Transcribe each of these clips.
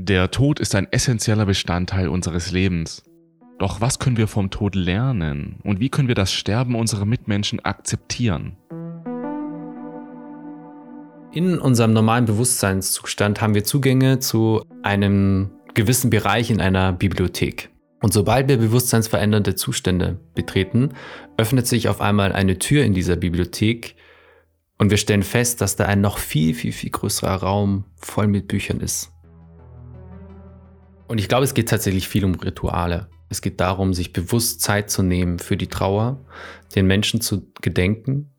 Der Tod ist ein essentieller Bestandteil unseres Lebens. Doch was können wir vom Tod lernen und wie können wir das Sterben unserer Mitmenschen akzeptieren? In unserem normalen Bewusstseinszustand haben wir Zugänge zu einem gewissen Bereich in einer Bibliothek. Und sobald wir bewusstseinsverändernde Zustände betreten, öffnet sich auf einmal eine Tür in dieser Bibliothek und wir stellen fest, dass da ein noch viel, viel, viel größerer Raum voll mit Büchern ist. Und ich glaube, es geht tatsächlich viel um Rituale. Es geht darum, sich bewusst Zeit zu nehmen für die Trauer, den Menschen zu gedenken,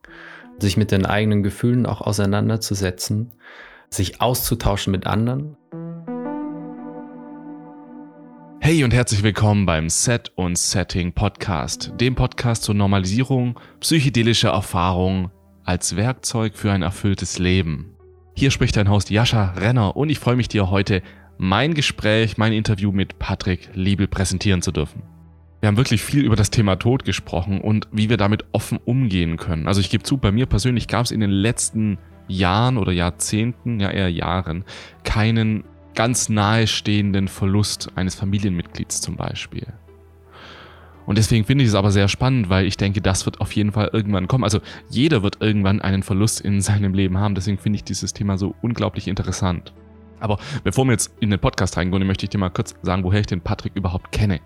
sich mit den eigenen Gefühlen auch auseinanderzusetzen, sich auszutauschen mit anderen. Hey und herzlich willkommen beim Set und Setting Podcast, dem Podcast zur Normalisierung psychedelischer Erfahrungen als Werkzeug für ein erfülltes Leben. Hier spricht dein Host Jascha Renner und ich freue mich dir heute mein Gespräch, mein Interview mit Patrick Liebel präsentieren zu dürfen. Wir haben wirklich viel über das Thema Tod gesprochen und wie wir damit offen umgehen können. Also ich gebe zu, bei mir persönlich gab es in den letzten Jahren oder Jahrzehnten, ja eher Jahren, keinen ganz nahestehenden Verlust eines Familienmitglieds zum Beispiel. Und deswegen finde ich es aber sehr spannend, weil ich denke, das wird auf jeden Fall irgendwann kommen. Also jeder wird irgendwann einen Verlust in seinem Leben haben. Deswegen finde ich dieses Thema so unglaublich interessant. Aber bevor wir jetzt in den Podcast reingehen, möchte ich dir mal kurz sagen, woher ich den Patrick überhaupt kenne.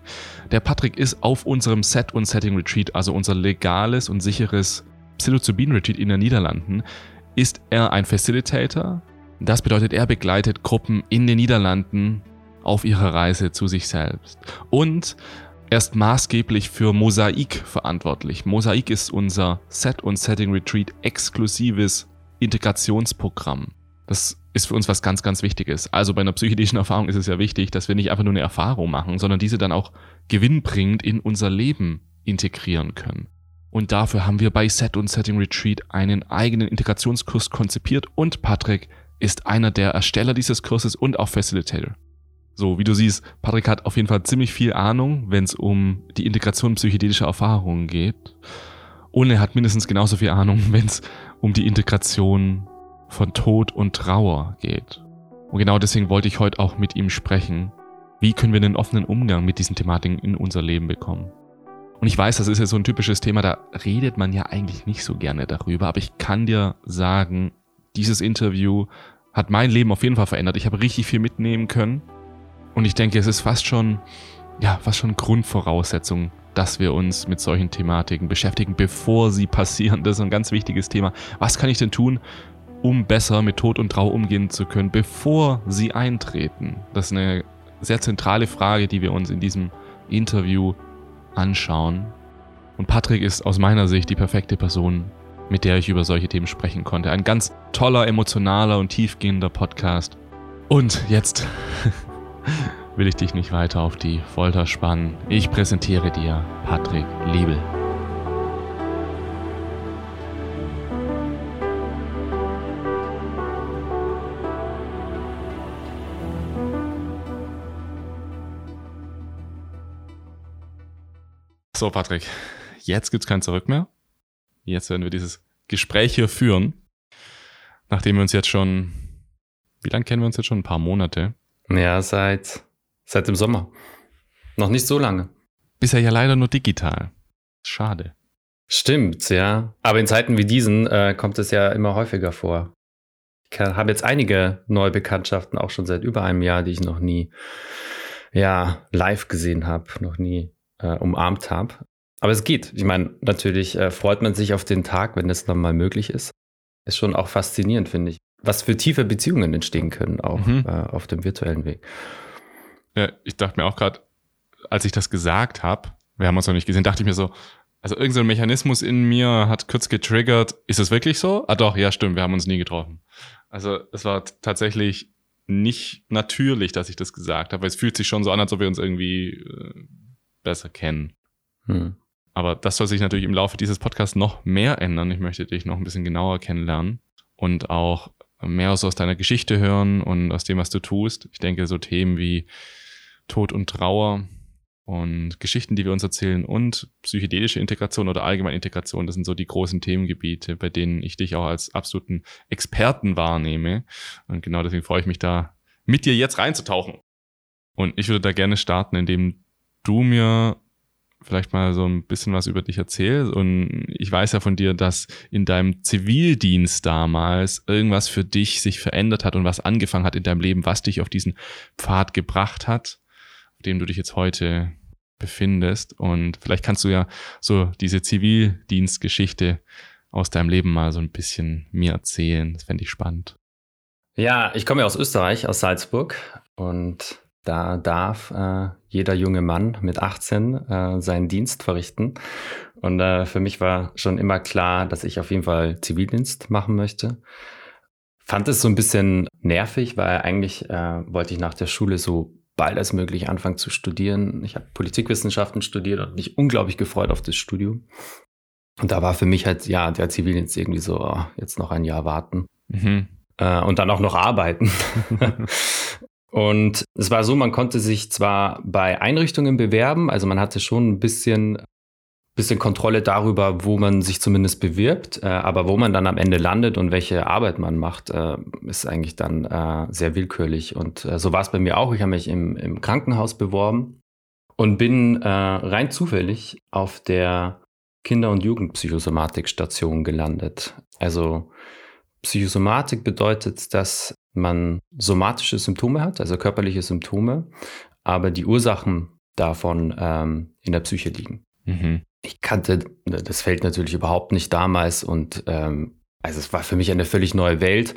Der Patrick ist auf unserem Set und Setting Retreat, also unser legales und sicheres Psilocybin Retreat in den Niederlanden, ist er ein Facilitator. Das bedeutet, er begleitet Gruppen in den Niederlanden auf ihrer Reise zu sich selbst. Und er ist maßgeblich für Mosaik verantwortlich. Mosaik ist unser Set und Setting Retreat exklusives Integrationsprogramm. Das ist für uns was ganz, ganz Wichtiges. Also bei einer psychedelischen Erfahrung ist es ja wichtig, dass wir nicht einfach nur eine Erfahrung machen, sondern diese dann auch gewinnbringend in unser Leben integrieren können. Und dafür haben wir bei Set und Setting Retreat einen eigenen Integrationskurs konzipiert und Patrick ist einer der Ersteller dieses Kurses und auch Facilitator. So, wie du siehst, Patrick hat auf jeden Fall ziemlich viel Ahnung, wenn es um die Integration psychedelischer Erfahrungen geht. Und er hat mindestens genauso viel Ahnung, wenn es um die Integration von Tod und Trauer geht. Und genau deswegen wollte ich heute auch mit ihm sprechen. Wie können wir einen offenen Umgang mit diesen Thematiken in unser Leben bekommen? Und ich weiß, das ist ja so ein typisches Thema, da redet man ja eigentlich nicht so gerne darüber, aber ich kann dir sagen, dieses Interview hat mein Leben auf jeden Fall verändert. Ich habe richtig viel mitnehmen können. Und ich denke, es ist fast schon, ja, fast schon Grundvoraussetzung, dass wir uns mit solchen Thematiken beschäftigen, bevor sie passieren. Das ist ein ganz wichtiges Thema. Was kann ich denn tun, um besser mit Tod und Trauer umgehen zu können, bevor sie eintreten? Das ist eine sehr zentrale Frage, die wir uns in diesem Interview anschauen. Und Patrick ist aus meiner Sicht die perfekte Person, mit der ich über solche Themen sprechen konnte. Ein ganz toller, emotionaler und tiefgehender Podcast. Und jetzt will ich dich nicht weiter auf die Folter spannen. Ich präsentiere dir Patrick Liebel. So, Patrick, jetzt gibt es kein Zurück mehr. Jetzt werden wir dieses Gespräch hier führen. Nachdem wir uns jetzt schon, wie lange kennen wir uns jetzt schon? Ein paar Monate. Ja, seit, seit dem Sommer. Noch nicht so lange. Bisher ja leider nur digital. Schade. Stimmt, ja. Aber in Zeiten wie diesen äh, kommt es ja immer häufiger vor. Ich habe jetzt einige neue Bekanntschaften, auch schon seit über einem Jahr, die ich noch nie ja, live gesehen habe, noch nie äh, umarmt habe. Aber es geht. Ich meine, natürlich äh, freut man sich auf den Tag, wenn das dann mal möglich ist. Ist schon auch faszinierend, finde ich. Was für tiefe Beziehungen entstehen können, auch mhm. äh, auf dem virtuellen Weg. Ja, ich dachte mir auch gerade, als ich das gesagt habe, wir haben uns noch nicht gesehen, dachte ich mir so, also irgendein so Mechanismus in mir hat kurz getriggert. Ist es wirklich so? Ah doch, ja stimmt, wir haben uns nie getroffen. Also es war tatsächlich nicht natürlich, dass ich das gesagt habe, weil es fühlt sich schon so an, als ob wir uns irgendwie äh, besser kennen. Hm. Aber das soll sich natürlich im Laufe dieses Podcasts noch mehr ändern. Ich möchte dich noch ein bisschen genauer kennenlernen und auch mehr so aus deiner Geschichte hören und aus dem, was du tust. Ich denke, so Themen wie Tod und Trauer und Geschichten, die wir uns erzählen und psychedelische Integration oder allgemeine Integration, das sind so die großen Themengebiete, bei denen ich dich auch als absoluten Experten wahrnehme. Und genau deswegen freue ich mich da mit dir jetzt reinzutauchen. Und ich würde da gerne starten, indem du mir vielleicht mal so ein bisschen was über dich erzählst. Und ich weiß ja von dir, dass in deinem Zivildienst damals irgendwas für dich sich verändert hat und was angefangen hat in deinem Leben, was dich auf diesen Pfad gebracht hat, auf dem du dich jetzt heute befindest. Und vielleicht kannst du ja so diese Zivildienstgeschichte aus deinem Leben mal so ein bisschen mir erzählen. Das fände ich spannend. Ja, ich komme ja aus Österreich, aus Salzburg und da darf äh, jeder junge Mann mit 18 äh, seinen Dienst verrichten. Und äh, für mich war schon immer klar, dass ich auf jeden Fall Zivildienst machen möchte. Fand es so ein bisschen nervig, weil eigentlich äh, wollte ich nach der Schule so bald als möglich anfangen zu studieren. Ich habe Politikwissenschaften studiert und mich unglaublich gefreut auf das Studium. Und da war für mich halt, ja, der Zivildienst irgendwie so, oh, jetzt noch ein Jahr warten. Mhm. Äh, und dann auch noch arbeiten. Und es war so, man konnte sich zwar bei Einrichtungen bewerben, also man hatte schon ein bisschen, bisschen Kontrolle darüber, wo man sich zumindest bewirbt, äh, aber wo man dann am Ende landet und welche Arbeit man macht, äh, ist eigentlich dann äh, sehr willkürlich. Und äh, so war es bei mir auch. Ich habe mich im, im Krankenhaus beworben und bin äh, rein zufällig auf der Kinder- und Jugendpsychosomatik-Station gelandet. Also Psychosomatik bedeutet, dass man somatische Symptome hat, also körperliche Symptome, aber die Ursachen davon ähm, in der Psyche liegen. Mhm. Ich kannte das Feld natürlich überhaupt nicht damals und ähm, also es war für mich eine völlig neue Welt.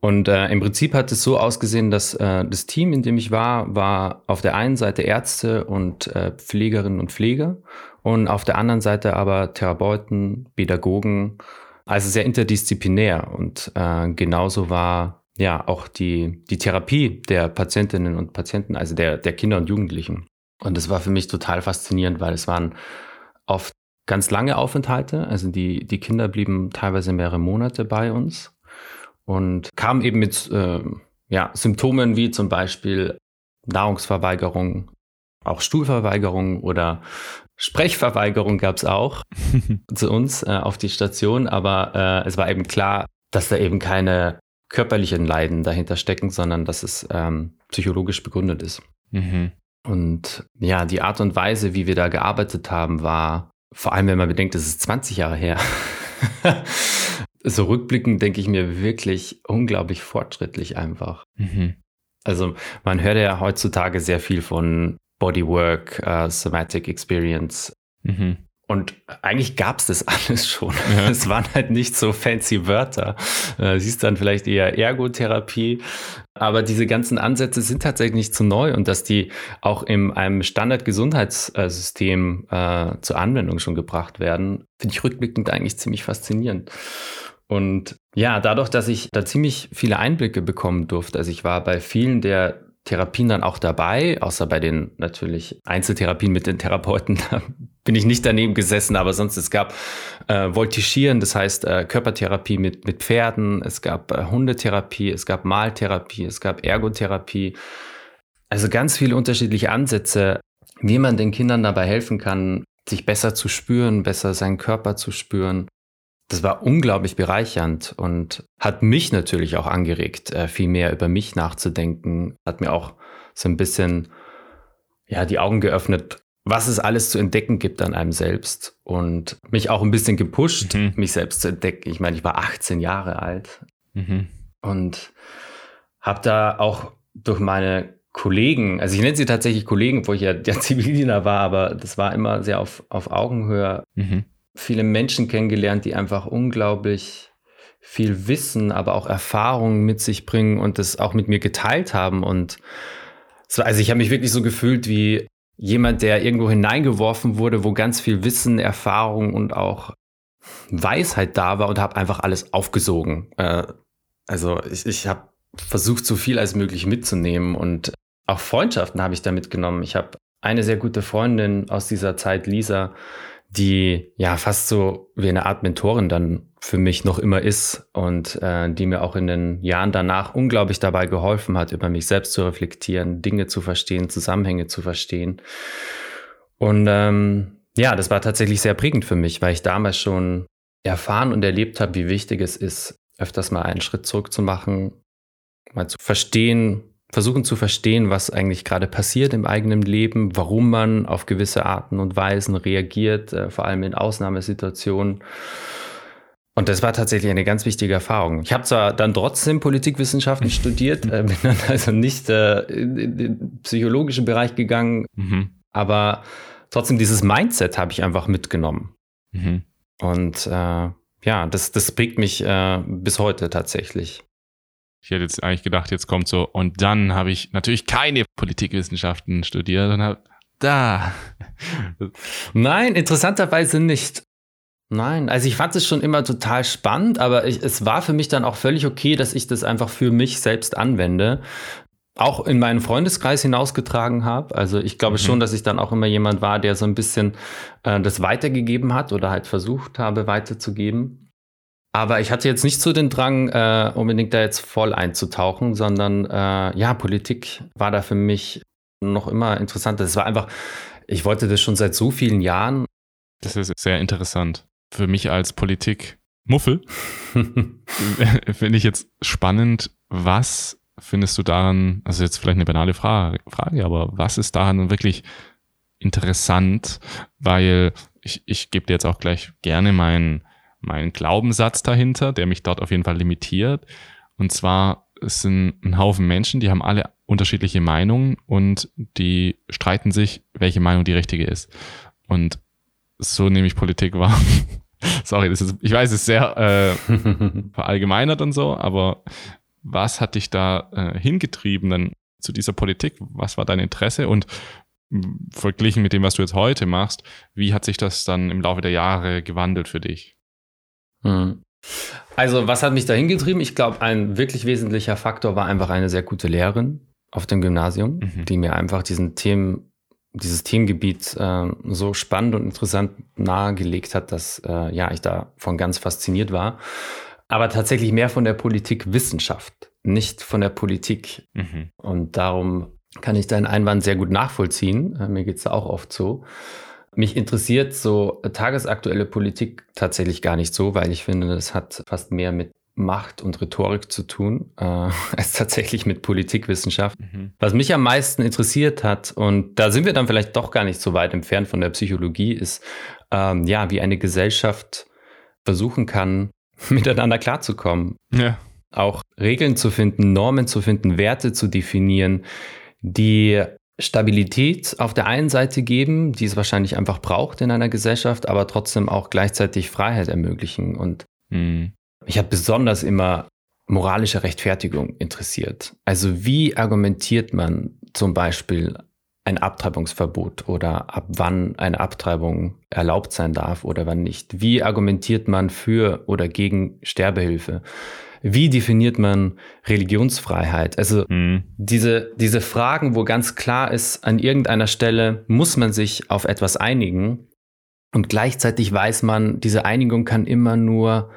Und äh, im Prinzip hat es so ausgesehen, dass äh, das Team, in dem ich war, war auf der einen Seite Ärzte und äh, Pflegerinnen und Pfleger und auf der anderen Seite aber Therapeuten, Pädagogen, also sehr interdisziplinär. Und äh, genauso war ja auch die, die Therapie der Patientinnen und Patienten, also der, der Kinder und Jugendlichen. Und das war für mich total faszinierend, weil es waren oft ganz lange Aufenthalte. Also die, die Kinder blieben teilweise mehrere Monate bei uns und kamen eben mit äh, ja, Symptomen wie zum Beispiel Nahrungsverweigerung, auch Stuhlverweigerung oder Sprechverweigerung gab es auch zu uns äh, auf die Station, aber äh, es war eben klar, dass da eben keine körperlichen Leiden dahinter stecken, sondern dass es ähm, psychologisch begründet ist. Mhm. Und ja, die Art und Weise, wie wir da gearbeitet haben, war, vor allem wenn man bedenkt, es ist 20 Jahre her. so rückblickend denke ich mir wirklich unglaublich fortschrittlich einfach. Mhm. Also man hört ja heutzutage sehr viel von Bodywork, uh, Somatic Experience. Mhm. Und eigentlich gab es das alles schon. Ja. Es waren halt nicht so fancy Wörter. Äh, siehst dann vielleicht eher Ergotherapie. Aber diese ganzen Ansätze sind tatsächlich nicht zu neu und dass die auch in einem Standardgesundheitssystem äh, zur Anwendung schon gebracht werden, finde ich rückblickend eigentlich ziemlich faszinierend. Und ja, dadurch, dass ich da ziemlich viele Einblicke bekommen durfte, also ich war bei vielen der Therapien dann auch dabei, außer bei den natürlich Einzeltherapien mit den Therapeuten. Da bin ich nicht daneben gesessen, aber sonst es gab äh, Voltigieren, das heißt äh, Körpertherapie mit, mit Pferden, es gab äh, Hundetherapie, es gab Maltherapie, es gab Ergotherapie. Also ganz viele unterschiedliche Ansätze, wie man den Kindern dabei helfen kann, sich besser zu spüren, besser seinen Körper zu spüren das war unglaublich bereichernd und hat mich natürlich auch angeregt, äh, viel mehr über mich nachzudenken. Hat mir auch so ein bisschen ja, die Augen geöffnet, was es alles zu entdecken gibt an einem selbst und mich auch ein bisschen gepusht, mhm. mich selbst zu entdecken. Ich meine, ich war 18 Jahre alt mhm. und habe da auch durch meine Kollegen, also ich nenne sie tatsächlich Kollegen, wo ich ja der Zivildiener war, aber das war immer sehr auf, auf Augenhöhe, mhm viele Menschen kennengelernt, die einfach unglaublich viel Wissen, aber auch Erfahrungen mit sich bringen und das auch mit mir geteilt haben. Und war, also ich habe mich wirklich so gefühlt wie jemand, der irgendwo hineingeworfen wurde, wo ganz viel Wissen, Erfahrung und auch Weisheit da war und habe einfach alles aufgesogen. Äh, also ich, ich habe versucht, so viel als möglich mitzunehmen und auch Freundschaften habe ich da mitgenommen. Ich habe eine sehr gute Freundin aus dieser Zeit, Lisa, die ja fast so wie eine Art Mentorin dann für mich noch immer ist und äh, die mir auch in den Jahren danach unglaublich dabei geholfen hat, über mich selbst zu reflektieren, Dinge zu verstehen, Zusammenhänge zu verstehen. Und ähm, ja, das war tatsächlich sehr prägend für mich, weil ich damals schon erfahren und erlebt habe, wie wichtig es ist, öfters mal einen Schritt zurück zu machen, mal zu verstehen, versuchen zu verstehen, was eigentlich gerade passiert im eigenen Leben, warum man auf gewisse Arten und Weisen reagiert, äh, vor allem in Ausnahmesituationen. Und das war tatsächlich eine ganz wichtige Erfahrung. Ich habe zwar dann trotzdem Politikwissenschaften studiert, äh, bin dann also nicht äh, in, in, den psychologischen Bereich gegangen, mhm. aber trotzdem dieses Mindset habe ich einfach mitgenommen. Mhm. Und äh, ja, das, das prägt mich äh, bis heute tatsächlich. Ich hätte jetzt eigentlich gedacht, jetzt kommt so, und dann habe ich natürlich keine Politikwissenschaften studiert und habe da. Nein, interessanterweise nicht. Nein, also ich fand es schon immer total spannend, aber ich, es war für mich dann auch völlig okay, dass ich das einfach für mich selbst anwende. Auch in meinen Freundeskreis hinausgetragen habe. Also ich glaube mhm. schon, dass ich dann auch immer jemand war, der so ein bisschen äh, das weitergegeben hat oder halt versucht habe weiterzugeben. Aber ich hatte jetzt nicht so den Drang, äh, unbedingt da jetzt voll einzutauchen, sondern äh, ja, Politik war da für mich noch immer interessant. Das war einfach, ich wollte das schon seit so vielen Jahren. Das ist sehr interessant. Für mich als Politik-Muffel finde ich jetzt spannend, was findest du daran, also jetzt vielleicht eine banale Frage, Frage aber was ist daran wirklich interessant? Weil ich, ich gebe dir jetzt auch gleich gerne meinen mein Glaubenssatz dahinter, der mich dort auf jeden Fall limitiert. Und zwar es sind ein Haufen Menschen, die haben alle unterschiedliche Meinungen und die streiten sich, welche Meinung die richtige ist. Und so nehme ich Politik wahr. Sorry, das ist, ich weiß, es ist sehr äh, verallgemeinert und so, aber was hat dich da äh, hingetrieben dann zu dieser Politik? Was war dein Interesse? Und verglichen mit dem, was du jetzt heute machst, wie hat sich das dann im Laufe der Jahre gewandelt für dich? Hm. Also, was hat mich da hingetrieben? Ich glaube, ein wirklich wesentlicher Faktor war einfach eine sehr gute Lehrerin auf dem Gymnasium, mhm. die mir einfach diesen Themen, dieses Themengebiet äh, so spannend und interessant nahegelegt hat, dass äh, ja, ich davon ganz fasziniert war. Aber tatsächlich mehr von der Politikwissenschaft, nicht von der Politik. Mhm. Und darum kann ich deinen Einwand sehr gut nachvollziehen. Äh, mir geht es auch oft so. Mich interessiert so tagesaktuelle Politik tatsächlich gar nicht so, weil ich finde, das hat fast mehr mit Macht und Rhetorik zu tun, äh, als tatsächlich mit Politikwissenschaft. Mhm. Was mich am meisten interessiert hat, und da sind wir dann vielleicht doch gar nicht so weit entfernt von der Psychologie, ist, ähm, ja, wie eine Gesellschaft versuchen kann, miteinander klarzukommen. Ja. Auch Regeln zu finden, Normen zu finden, Werte zu definieren, die Stabilität auf der einen Seite geben, die es wahrscheinlich einfach braucht in einer Gesellschaft, aber trotzdem auch gleichzeitig Freiheit ermöglichen. Und mhm. ich habe besonders immer moralische Rechtfertigung interessiert. Also wie argumentiert man zum Beispiel ein Abtreibungsverbot oder ab wann eine Abtreibung erlaubt sein darf oder wann nicht? Wie argumentiert man für oder gegen Sterbehilfe? Wie definiert man Religionsfreiheit? Also mhm. diese, diese Fragen, wo ganz klar ist, an irgendeiner Stelle muss man sich auf etwas einigen und gleichzeitig weiß man, diese Einigung kann immer nur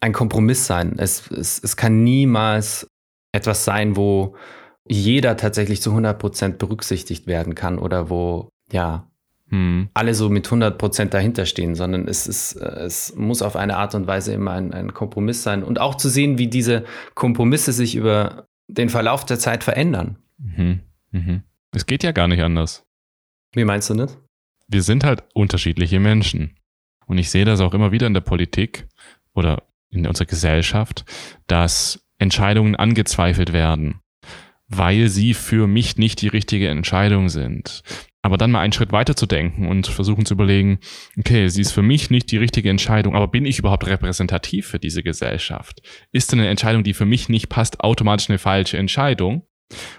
ein Kompromiss sein. Es, es, es kann niemals etwas sein, wo jeder tatsächlich zu 100 Prozent berücksichtigt werden kann oder wo, ja, hm. alle so mit 100 Prozent dahinter stehen, sondern es, ist, äh, es muss auf eine Art und Weise immer ein, ein Kompromiss sein und auch zu sehen, wie diese Kompromisse sich über den Verlauf der Zeit verändern. Mhm. Mhm. Es geht ja gar nicht anders. Wie meinst du das? Wir sind halt unterschiedliche Menschen. Und ich sehe das auch immer wieder in der Politik oder in unserer Gesellschaft, dass Entscheidungen angezweifelt werden, weil sie für mich nicht die richtige Entscheidung sind. Aber dann mal einen Schritt weiter zu denken und versuchen zu überlegen, okay, sie ist für mich nicht die richtige Entscheidung, aber bin ich überhaupt repräsentativ für diese Gesellschaft? Ist denn eine Entscheidung, die für mich nicht passt, automatisch eine falsche Entscheidung?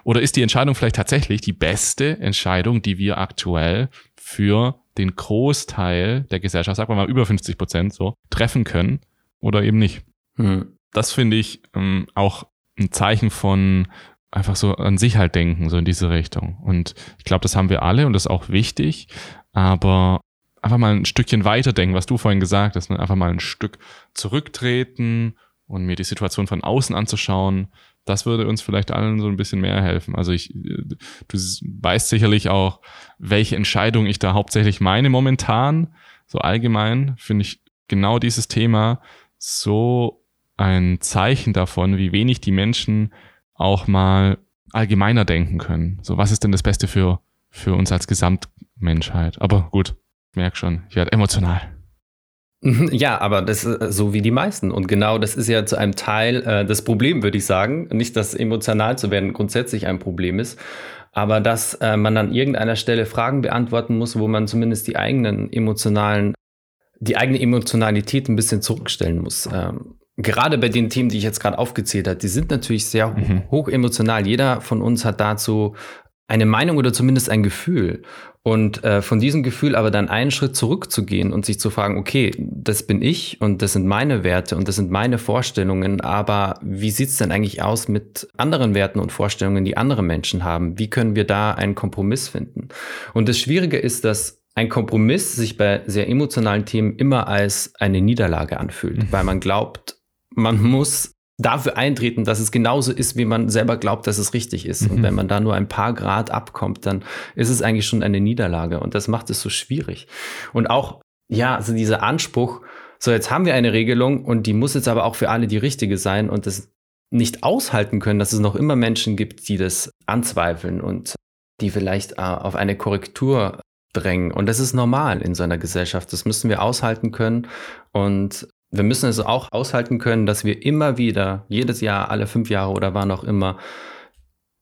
Oder ist die Entscheidung vielleicht tatsächlich die beste Entscheidung, die wir aktuell für den Großteil der Gesellschaft, sagen wir mal über 50 Prozent so, treffen können oder eben nicht? Hm. Das finde ich ähm, auch ein Zeichen von einfach so an sich halt denken, so in diese Richtung. Und ich glaube, das haben wir alle und das ist auch wichtig, aber einfach mal ein Stückchen weiterdenken, was du vorhin gesagt hast, ne? einfach mal ein Stück zurücktreten und mir die Situation von außen anzuschauen, das würde uns vielleicht allen so ein bisschen mehr helfen. Also ich, du weißt sicherlich auch, welche Entscheidung ich da hauptsächlich meine momentan. So allgemein finde ich genau dieses Thema so ein Zeichen davon, wie wenig die Menschen auch mal allgemeiner denken können. So, was ist denn das Beste für, für uns als Gesamtmenschheit? Aber gut, ich merke schon, ich werde emotional. Ja, aber das ist äh, so wie die meisten. Und genau das ist ja zu einem Teil äh, das Problem, würde ich sagen. Nicht, dass emotional zu werden grundsätzlich ein Problem ist, aber dass äh, man an irgendeiner Stelle Fragen beantworten muss, wo man zumindest die eigenen emotionalen, die eigene Emotionalität ein bisschen zurückstellen muss. Ähm, gerade bei den Themen, die ich jetzt gerade aufgezählt habe, die sind natürlich sehr mhm. hoch emotional. Jeder von uns hat dazu eine Meinung oder zumindest ein Gefühl. Und äh, von diesem Gefühl aber dann einen Schritt zurückzugehen und sich zu fragen, okay, das bin ich und das sind meine Werte und das sind meine Vorstellungen, aber wie sieht's denn eigentlich aus mit anderen Werten und Vorstellungen, die andere Menschen haben? Wie können wir da einen Kompromiss finden? Und das Schwierige ist, dass ein Kompromiss sich bei sehr emotionalen Themen immer als eine Niederlage anfühlt, mhm. weil man glaubt, man muss dafür eintreten, dass es genauso ist, wie man selber glaubt, dass es richtig ist. Mhm. Und wenn man da nur ein paar Grad abkommt, dann ist es eigentlich schon eine Niederlage. Und das macht es so schwierig. Und auch, ja, also dieser Anspruch, so jetzt haben wir eine Regelung und die muss jetzt aber auch für alle die richtige sein und das nicht aushalten können, dass es noch immer Menschen gibt, die das anzweifeln und die vielleicht äh, auf eine Korrektur drängen. Und das ist normal in so einer Gesellschaft. Das müssen wir aushalten können. Und wir müssen es auch aushalten können, dass wir immer wieder, jedes Jahr, alle fünf Jahre oder wann auch immer,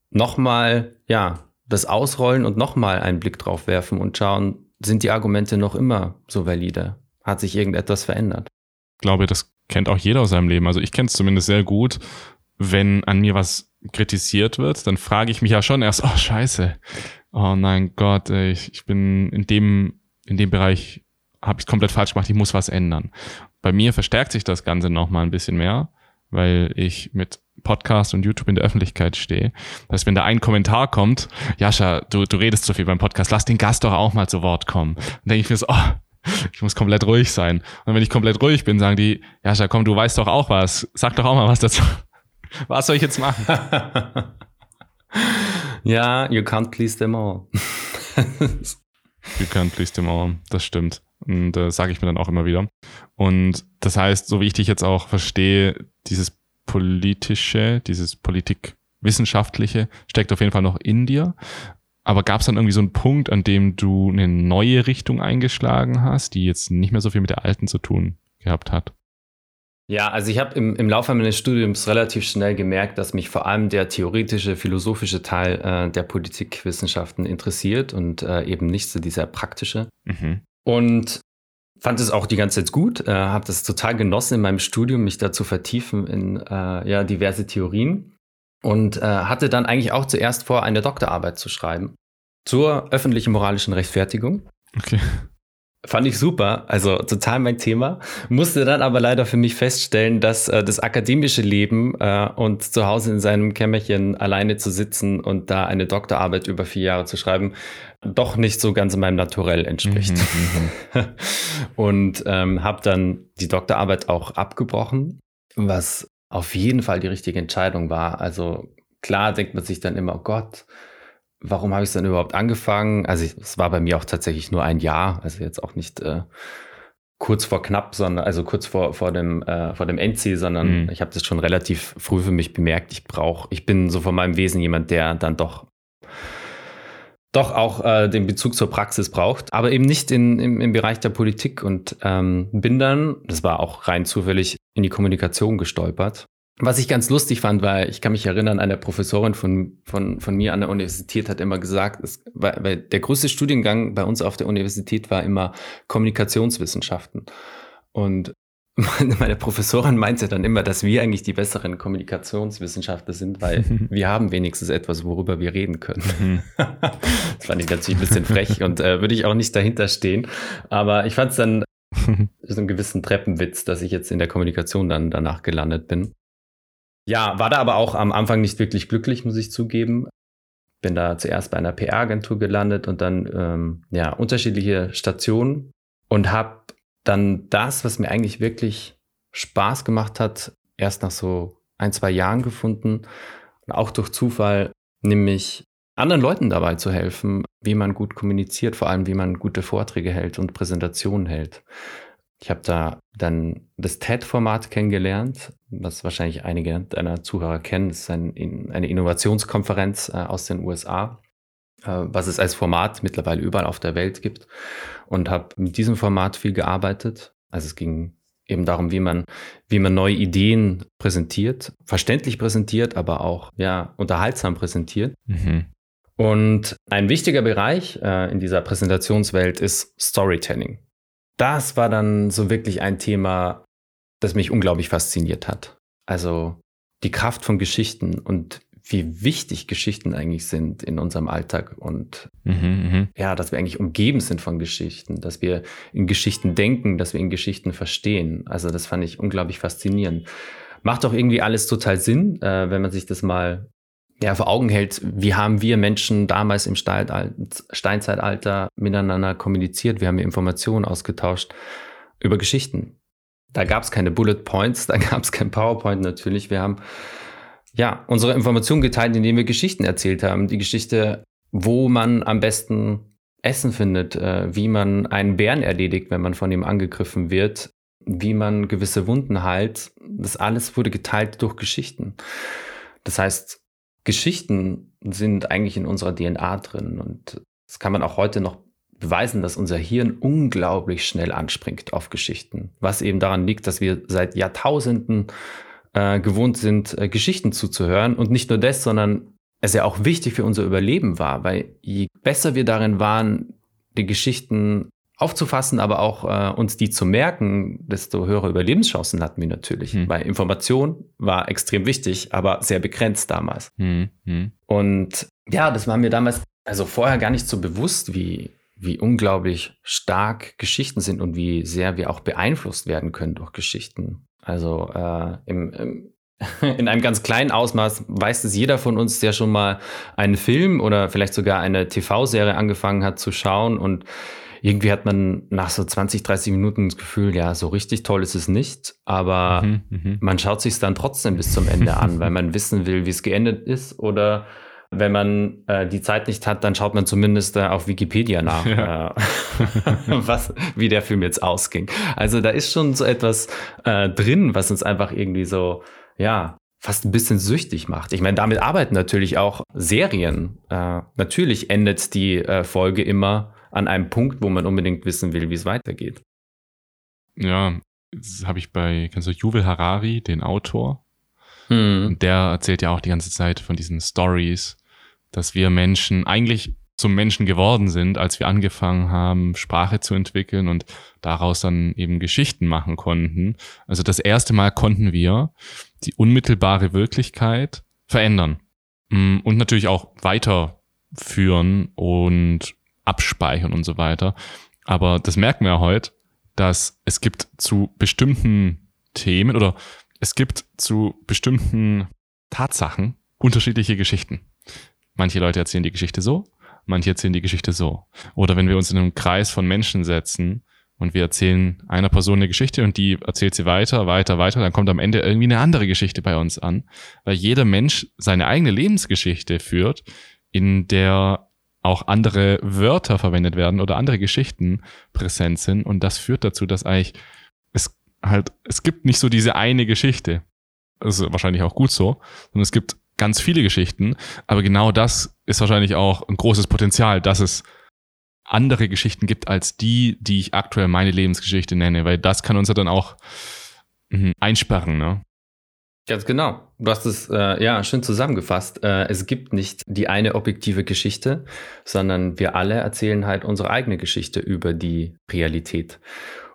nochmal, ja, das ausrollen und nochmal einen Blick drauf werfen und schauen, sind die Argumente noch immer so valide? Hat sich irgendetwas verändert? Ich glaube, das kennt auch jeder aus seinem Leben. Also ich kenne es zumindest sehr gut. Wenn an mir was kritisiert wird, dann frage ich mich ja schon erst, oh scheiße, oh nein Gott, ich, ich bin in dem, in dem Bereich habe ich komplett falsch gemacht, ich muss was ändern bei mir verstärkt sich das Ganze noch mal ein bisschen mehr, weil ich mit Podcast und YouTube in der Öffentlichkeit stehe. Das heißt, wenn da ein Kommentar kommt, Jascha, du, du redest zu viel beim Podcast, lass den Gast doch auch mal zu Wort kommen. Dann denke ich mir so, oh, ich muss komplett ruhig sein. Und wenn ich komplett ruhig bin, sagen die, Jascha, komm, du weißt doch auch was. Sag doch auch mal was dazu. Was soll ich jetzt machen? ja, you can't please them all. you can't please them all. Das stimmt. Und das sage ich mir dann auch immer wieder. Und das heißt, so wie ich dich jetzt auch verstehe, dieses politische, dieses politikwissenschaftliche steckt auf jeden Fall noch in dir. Aber gab es dann irgendwie so einen Punkt, an dem du eine neue Richtung eingeschlagen hast, die jetzt nicht mehr so viel mit der alten zu tun gehabt hat? Ja, also ich habe im, im Laufe meines Studiums relativ schnell gemerkt, dass mich vor allem der theoretische, philosophische Teil äh, der Politikwissenschaften interessiert und äh, eben nicht so dieser praktische. Mhm. Und fand es auch die ganze Zeit gut, äh, habe das total genossen in meinem Studium, mich da zu vertiefen in äh, ja, diverse Theorien und äh, hatte dann eigentlich auch zuerst vor, eine Doktorarbeit zu schreiben zur öffentlichen moralischen Rechtfertigung. Okay. Fand ich super, also total mein Thema. Musste dann aber leider für mich feststellen, dass äh, das akademische Leben äh, und zu Hause in seinem Kämmerchen alleine zu sitzen und da eine Doktorarbeit über vier Jahre zu schreiben, doch nicht so ganz meinem Naturell entspricht. Mhm, mhm. und ähm, habe dann die Doktorarbeit auch abgebrochen, was auf jeden Fall die richtige Entscheidung war. Also klar denkt man sich dann immer, oh Gott, warum habe ich es dann überhaupt angefangen? Also es war bei mir auch tatsächlich nur ein Jahr, also jetzt auch nicht äh, kurz vor knapp, sondern also kurz vor, vor dem äh, vor dem Endziel, sondern mhm. ich habe das schon relativ früh für mich bemerkt. Ich brauche, ich bin so von meinem Wesen jemand, der dann doch doch auch äh, den Bezug zur Praxis braucht, aber eben nicht in, im, im Bereich der Politik und ähm, bin dann, das war auch rein zufällig, in die Kommunikation gestolpert was ich ganz lustig fand, war, ich kann mich erinnern, eine Professorin von, von, von mir an der Universität hat immer gesagt, es, weil, weil der größte Studiengang bei uns auf der Universität war immer Kommunikationswissenschaften. Und meine Professorin meinte dann immer, dass wir eigentlich die besseren Kommunikationswissenschaftler sind, weil wir haben wenigstens etwas, worüber wir reden können. Mhm. das fand ich natürlich ein bisschen frech und äh, würde ich auch nicht dahinter stehen. Aber ich fand es dann so einen gewissen Treppenwitz, dass ich jetzt in der Kommunikation dann danach gelandet bin. Ja, war da aber auch am Anfang nicht wirklich glücklich, muss ich zugeben. Bin da zuerst bei einer PR-Agentur gelandet und dann ähm, ja unterschiedliche Stationen und habe dann das, was mir eigentlich wirklich Spaß gemacht hat, erst nach so ein, zwei Jahren gefunden. auch durch Zufall, nämlich anderen Leuten dabei zu helfen, wie man gut kommuniziert, vor allem wie man gute Vorträge hält und Präsentationen hält. Ich habe da dann das TED-Format kennengelernt, was wahrscheinlich einige deiner Zuhörer kennen. Das ist ein, eine Innovationskonferenz äh, aus den USA, was es als Format mittlerweile überall auf der Welt gibt. Und habe mit diesem Format viel gearbeitet. Also es ging eben darum, wie man, wie man neue Ideen präsentiert, verständlich präsentiert, aber auch ja, unterhaltsam präsentiert. Mhm. Und ein wichtiger Bereich äh, in dieser Präsentationswelt ist Storytelling das war dann so wirklich ein Thema, das mich unglaublich fasziniert hat. Also die Kraft von Geschichten und wie wichtig Geschichten eigentlich sind in unserem Alltag und mhm, mhm, ja, dass wir eigentlich umgeben sind von Geschichten, dass wir in Geschichten denken, dass wir in Geschichten verstehen. Also das fand ich unglaublich faszinierend. Macht doch irgendwie alles total Sinn, äh, wenn man sich das mal ja, vor Augen hält, wie haben wir Menschen damals im Steinzeitalter miteinander kommuniziert, wie haben wir Informationen ausgetauscht über Geschichten. Da gab es keine Bullet Points, da gab es kein PowerPoint natürlich. Wir haben ja unsere Informationen geteilt, indem wir Geschichten erzählt haben. Die Geschichte, wo man am besten Essen findet, äh, wie man einen Bären erledigt, wenn man von ihm angegriffen wird, wie man gewisse Wunden heilt. Das alles wurde geteilt durch Geschichten. Das heißt, Geschichten sind eigentlich in unserer DNA drin und das kann man auch heute noch beweisen, dass unser Hirn unglaublich schnell anspringt auf Geschichten, was eben daran liegt, dass wir seit Jahrtausenden äh, gewohnt sind, äh, Geschichten zuzuhören und nicht nur das, sondern es ja auch wichtig für unser Überleben war, weil je besser wir darin waren, die Geschichten aufzufassen, aber auch äh, uns die zu merken, desto höhere Überlebenschancen hatten wir natürlich. Hm. Weil Information war extrem wichtig, aber sehr begrenzt damals. Hm. Hm. Und ja, das war mir damals also vorher gar nicht so bewusst, wie, wie unglaublich stark Geschichten sind und wie sehr wir auch beeinflusst werden können durch Geschichten. Also äh, im, im in einem ganz kleinen Ausmaß weiß es jeder von uns, der schon mal einen Film oder vielleicht sogar eine TV-Serie angefangen hat zu schauen und irgendwie hat man nach so 20, 30 Minuten das Gefühl, ja, so richtig toll ist es nicht, aber mhm, mhm. man schaut sich es dann trotzdem bis zum Ende an, weil man wissen will, wie es geendet ist oder wenn man äh, die Zeit nicht hat, dann schaut man zumindest äh, auf Wikipedia nach, ja. äh, was, wie der Film jetzt ausging. Also da ist schon so etwas äh, drin, was uns einfach irgendwie so, ja, fast ein bisschen süchtig macht. Ich meine, damit arbeiten natürlich auch Serien. Äh, natürlich endet die äh, Folge immer an einem Punkt, wo man unbedingt wissen will, wie es weitergeht. Ja, das habe ich bei, kennst du Yuval Harari, den Autor? Hm. Und der erzählt ja auch die ganze Zeit von diesen Stories, dass wir Menschen eigentlich zum Menschen geworden sind, als wir angefangen haben, Sprache zu entwickeln und daraus dann eben Geschichten machen konnten. Also das erste Mal konnten wir die unmittelbare Wirklichkeit verändern mm, und natürlich auch weiterführen und abspeichern und so weiter. Aber das merken wir heute, dass es gibt zu bestimmten Themen oder es gibt zu bestimmten Tatsachen unterschiedliche Geschichten. Manche Leute erzählen die Geschichte so, manche erzählen die Geschichte so. Oder wenn wir uns in einem Kreis von Menschen setzen und wir erzählen einer Person eine Geschichte und die erzählt sie weiter, weiter, weiter, dann kommt am Ende irgendwie eine andere Geschichte bei uns an, weil jeder Mensch seine eigene Lebensgeschichte führt, in der auch andere Wörter verwendet werden oder andere Geschichten präsent sind. Und das führt dazu, dass eigentlich es halt, es gibt nicht so diese eine Geschichte. Das ist wahrscheinlich auch gut so, sondern es gibt ganz viele Geschichten. Aber genau das ist wahrscheinlich auch ein großes Potenzial, dass es andere Geschichten gibt als die, die ich aktuell meine Lebensgeschichte nenne, weil das kann uns ja dann auch mh, einsperren, ne? Ganz genau. Du hast es äh, ja schön zusammengefasst. Äh, es gibt nicht die eine objektive Geschichte, sondern wir alle erzählen halt unsere eigene Geschichte über die Realität.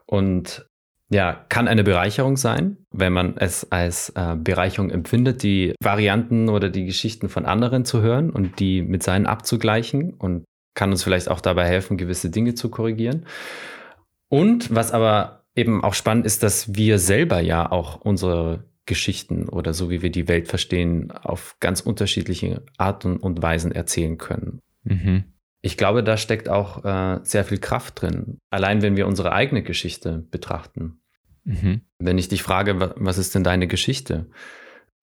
Und ja, kann eine Bereicherung sein, wenn man es als äh, Bereicherung empfindet, die Varianten oder die Geschichten von anderen zu hören und die mit seinen abzugleichen und kann uns vielleicht auch dabei helfen, gewisse Dinge zu korrigieren. Und was aber eben auch spannend ist, dass wir selber ja auch unsere Geschichten oder so wie wir die Welt verstehen, auf ganz unterschiedliche Arten und Weisen erzählen können. Mhm. Ich glaube, da steckt auch äh, sehr viel Kraft drin. Allein wenn wir unsere eigene Geschichte betrachten. Mhm. Wenn ich dich frage, was ist denn deine Geschichte?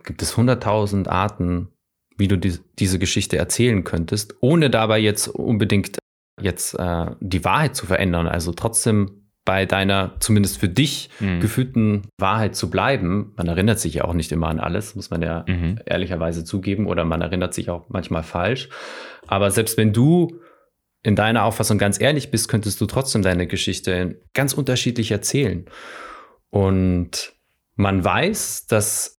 Gibt es hunderttausend Arten, wie du die, diese Geschichte erzählen könntest, ohne dabei jetzt unbedingt jetzt äh, die Wahrheit zu verändern. Also trotzdem bei deiner, zumindest für dich, Mhm. gefühlten Wahrheit zu bleiben. Man erinnert sich ja auch nicht immer an alles, muss man ja Mhm. ehrlicherweise zugeben, oder man erinnert sich auch manchmal falsch. Aber selbst wenn du in deiner Auffassung ganz ehrlich bist, könntest du trotzdem deine Geschichte ganz unterschiedlich erzählen. Und man weiß, dass,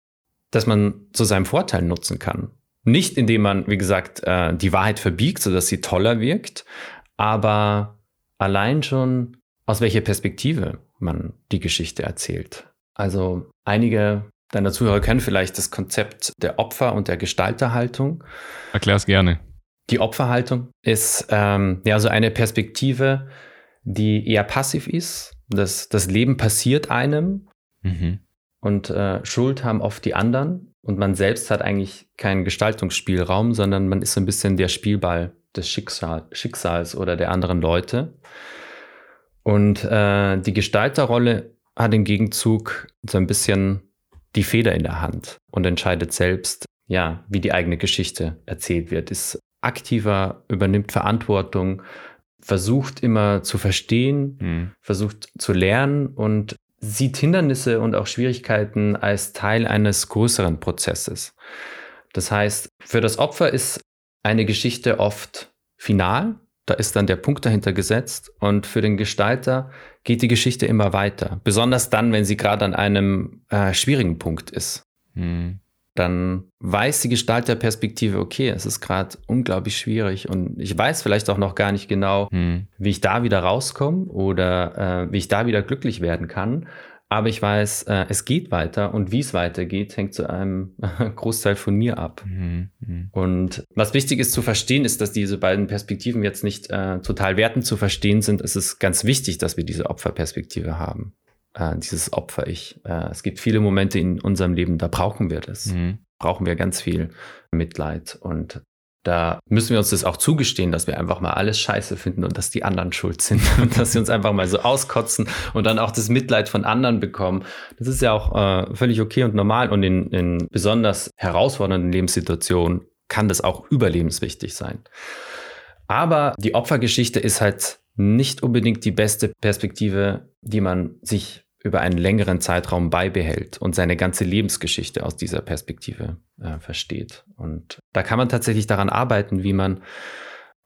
dass man zu seinem Vorteil nutzen kann. Nicht indem man, wie gesagt, äh, die Wahrheit verbiegt, sodass sie toller wirkt, aber allein schon aus welcher Perspektive man die Geschichte erzählt. Also einige deiner Zuhörer kennen vielleicht das Konzept der Opfer- und der Gestalterhaltung. Erklär's gerne. Die Opferhaltung ist ähm, ja so eine Perspektive, die eher passiv ist. Das, das Leben passiert einem Mhm. und äh, Schuld haben oft die anderen und man selbst hat eigentlich keinen Gestaltungsspielraum, sondern man ist so ein bisschen der Spielball des Schicksal, Schicksals oder der anderen Leute. Und äh, die Gestalterrolle hat im Gegenzug so ein bisschen die Feder in der Hand und entscheidet selbst, ja, wie die eigene Geschichte erzählt wird, ist aktiver, übernimmt Verantwortung, versucht immer zu verstehen, Mhm. versucht zu lernen und sieht Hindernisse und auch Schwierigkeiten als Teil eines größeren Prozesses. Das heißt, für das Opfer ist eine Geschichte oft final, da ist dann der Punkt dahinter gesetzt und für den Gestalter geht die Geschichte immer weiter, besonders dann, wenn sie gerade an einem äh, schwierigen Punkt ist. Mhm. Dann weiß die Gestalterperspektive, okay, es ist gerade unglaublich schwierig und ich weiß vielleicht auch noch gar nicht genau, Mhm. wie ich da wieder rauskomme oder äh, wie ich da wieder glücklich werden kann. Aber ich weiß, äh, es geht weiter und wie es weitergeht, hängt zu einem Großteil von mir ab. Mhm. Mhm. Und was wichtig ist zu verstehen, ist, dass diese beiden Perspektiven jetzt nicht äh, total wertend zu verstehen sind. Es ist ganz wichtig, dass wir diese Opferperspektive haben. Äh, dieses Opfer-Ich. Äh, es gibt viele Momente in unserem Leben, da brauchen wir das Mhm. brauchen wir ganz viel Mitleid. Und da müssen wir uns das auch zugestehen, dass wir einfach mal alles scheiße finden und dass die anderen schuld sind und dass sie uns einfach mal so auskotzen und dann auch das Mitleid von anderen bekommen. Das ist ja auch äh, völlig okay und normal und in, in besonders herausfordernden Lebenssituationen kann das auch überlebenswichtig sein. Aber die Opfergeschichte ist halt nicht unbedingt die beste Perspektive, die man sich über einen längeren Zeitraum beibehält und seine ganze Lebensgeschichte aus dieser Perspektive äh, versteht. Und da kann man tatsächlich daran arbeiten, wie man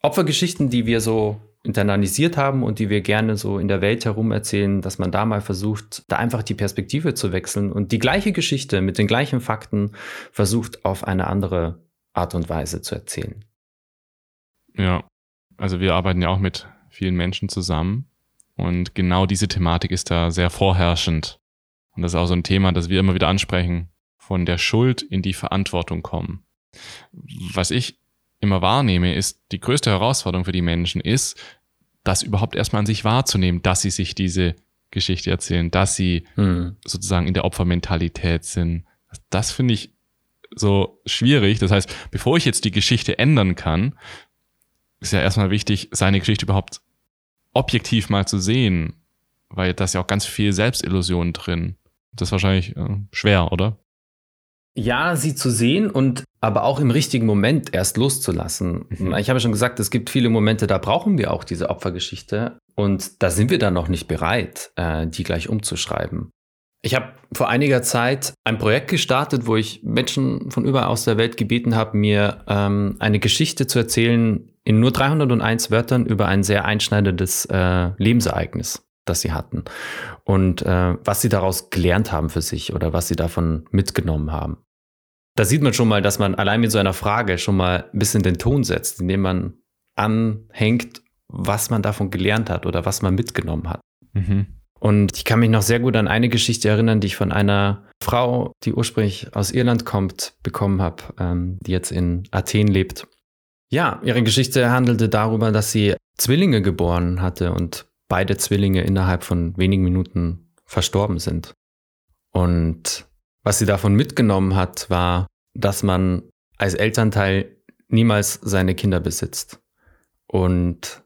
Opfergeschichten, die wir so internalisiert haben und die wir gerne so in der Welt herum erzählen, dass man da mal versucht, da einfach die Perspektive zu wechseln und die gleiche Geschichte mit den gleichen Fakten versucht auf eine andere Art und Weise zu erzählen. Ja, also wir arbeiten ja auch mit vielen Menschen zusammen und genau diese Thematik ist da sehr vorherrschend. Und das ist auch so ein Thema, das wir immer wieder ansprechen, von der Schuld in die Verantwortung kommen. Was ich immer wahrnehme, ist, die größte Herausforderung für die Menschen ist, das überhaupt erstmal an sich wahrzunehmen, dass sie sich diese Geschichte erzählen, dass sie Hm. sozusagen in der Opfermentalität sind. Das finde ich so schwierig. Das heißt, bevor ich jetzt die Geschichte ändern kann, ist ja erstmal wichtig, seine Geschichte überhaupt objektiv mal zu sehen, weil da ist ja auch ganz viel Selbstillusion drin. Das ist wahrscheinlich äh, schwer, oder? Ja, sie zu sehen und aber auch im richtigen Moment erst loszulassen. Mhm. Ich habe schon gesagt, es gibt viele Momente, da brauchen wir auch diese Opfergeschichte und da sind wir dann noch nicht bereit, äh, die gleich umzuschreiben. Ich habe vor einiger Zeit ein Projekt gestartet, wo ich Menschen von überall aus der Welt gebeten habe, mir ähm, eine Geschichte zu erzählen in nur 301 Wörtern über ein sehr einschneidendes äh, Lebensereignis, das sie hatten und äh, was sie daraus gelernt haben für sich oder was sie davon mitgenommen haben. Da sieht man schon mal, dass man allein mit so einer Frage schon mal ein bisschen den Ton setzt, indem man anhängt, was man davon gelernt hat oder was man mitgenommen hat. Mhm. Und ich kann mich noch sehr gut an eine Geschichte erinnern, die ich von einer Frau, die ursprünglich aus Irland kommt, bekommen habe, ähm, die jetzt in Athen lebt. Ja, ihre Geschichte handelte darüber, dass sie Zwillinge geboren hatte und beide Zwillinge innerhalb von wenigen Minuten verstorben sind. Und was sie davon mitgenommen hat, war, dass man als Elternteil niemals seine Kinder besitzt. Und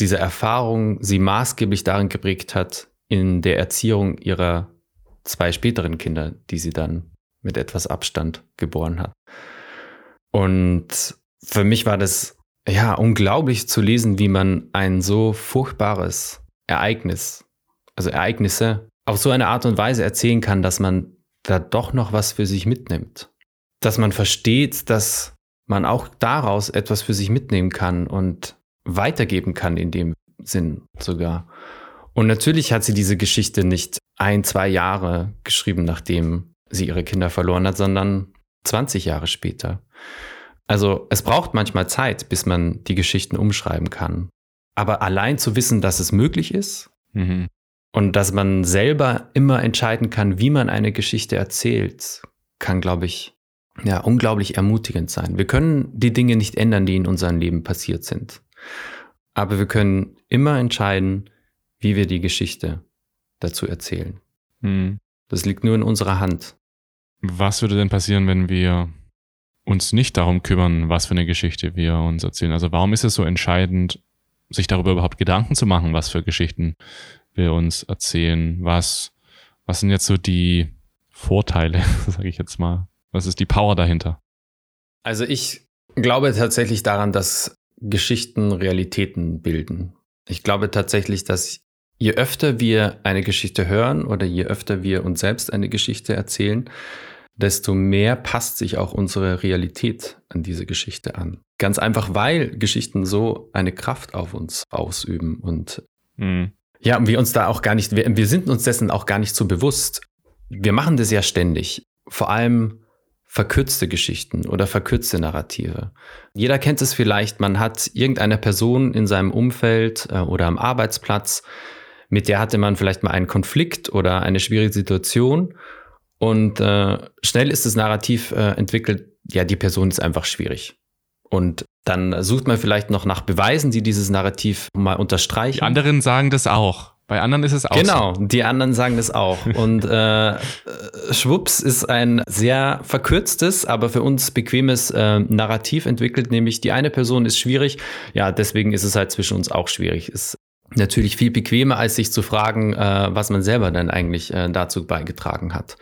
diese Erfahrung sie maßgeblich darin geprägt hat, in der Erziehung ihrer zwei späteren Kinder, die sie dann mit etwas Abstand geboren hat. Und für mich war das ja unglaublich zu lesen, wie man ein so furchtbares Ereignis also Ereignisse, auf so eine Art und Weise erzählen kann, dass man da doch noch was für sich mitnimmt. Dass man versteht, dass man auch daraus etwas für sich mitnehmen kann und weitergeben kann in dem Sinn sogar. Und natürlich hat sie diese Geschichte nicht ein, zwei Jahre geschrieben, nachdem sie ihre Kinder verloren hat, sondern 20 Jahre später. Also es braucht manchmal Zeit, bis man die Geschichten umschreiben kann. Aber allein zu wissen, dass es möglich ist mhm. und dass man selber immer entscheiden kann, wie man eine Geschichte erzählt, kann, glaube ich, ja, unglaublich ermutigend sein. Wir können die Dinge nicht ändern, die in unserem Leben passiert sind. Aber wir können immer entscheiden, wie wir die Geschichte dazu erzählen. Mhm. Das liegt nur in unserer Hand. Was würde denn passieren, wenn wir uns nicht darum kümmern, was für eine Geschichte wir uns erzählen? Also warum ist es so entscheidend, sich darüber überhaupt Gedanken zu machen, was für Geschichten wir uns erzählen? Was, was sind jetzt so die Vorteile, sage ich jetzt mal? Was ist die Power dahinter? Also ich glaube tatsächlich daran, dass Geschichten Realitäten bilden. Ich glaube tatsächlich, dass je öfter wir eine Geschichte hören oder je öfter wir uns selbst eine Geschichte erzählen, desto mehr passt sich auch unsere Realität an diese Geschichte an. Ganz einfach, weil Geschichten so eine Kraft auf uns ausüben und mhm. ja, und wir uns da auch gar nicht, wir, wir sind uns dessen auch gar nicht so bewusst. Wir machen das ja ständig. Vor allem verkürzte Geschichten oder verkürzte Narrative. Jeder kennt es vielleicht, man hat irgendeine Person in seinem Umfeld äh, oder am Arbeitsplatz, mit der hatte man vielleicht mal einen Konflikt oder eine schwierige Situation und äh, schnell ist das Narrativ äh, entwickelt, ja, die Person ist einfach schwierig. Und dann sucht man vielleicht noch nach Beweisen, die dieses Narrativ mal unterstreichen. Die anderen sagen das auch. Bei anderen ist es auch Genau, so. die anderen sagen das auch. Und äh, Schwupps ist ein sehr verkürztes, aber für uns bequemes äh, Narrativ entwickelt, nämlich die eine Person ist schwierig. Ja, deswegen ist es halt zwischen uns auch schwierig. Ist natürlich viel bequemer, als sich zu fragen, äh, was man selber dann eigentlich äh, dazu beigetragen hat.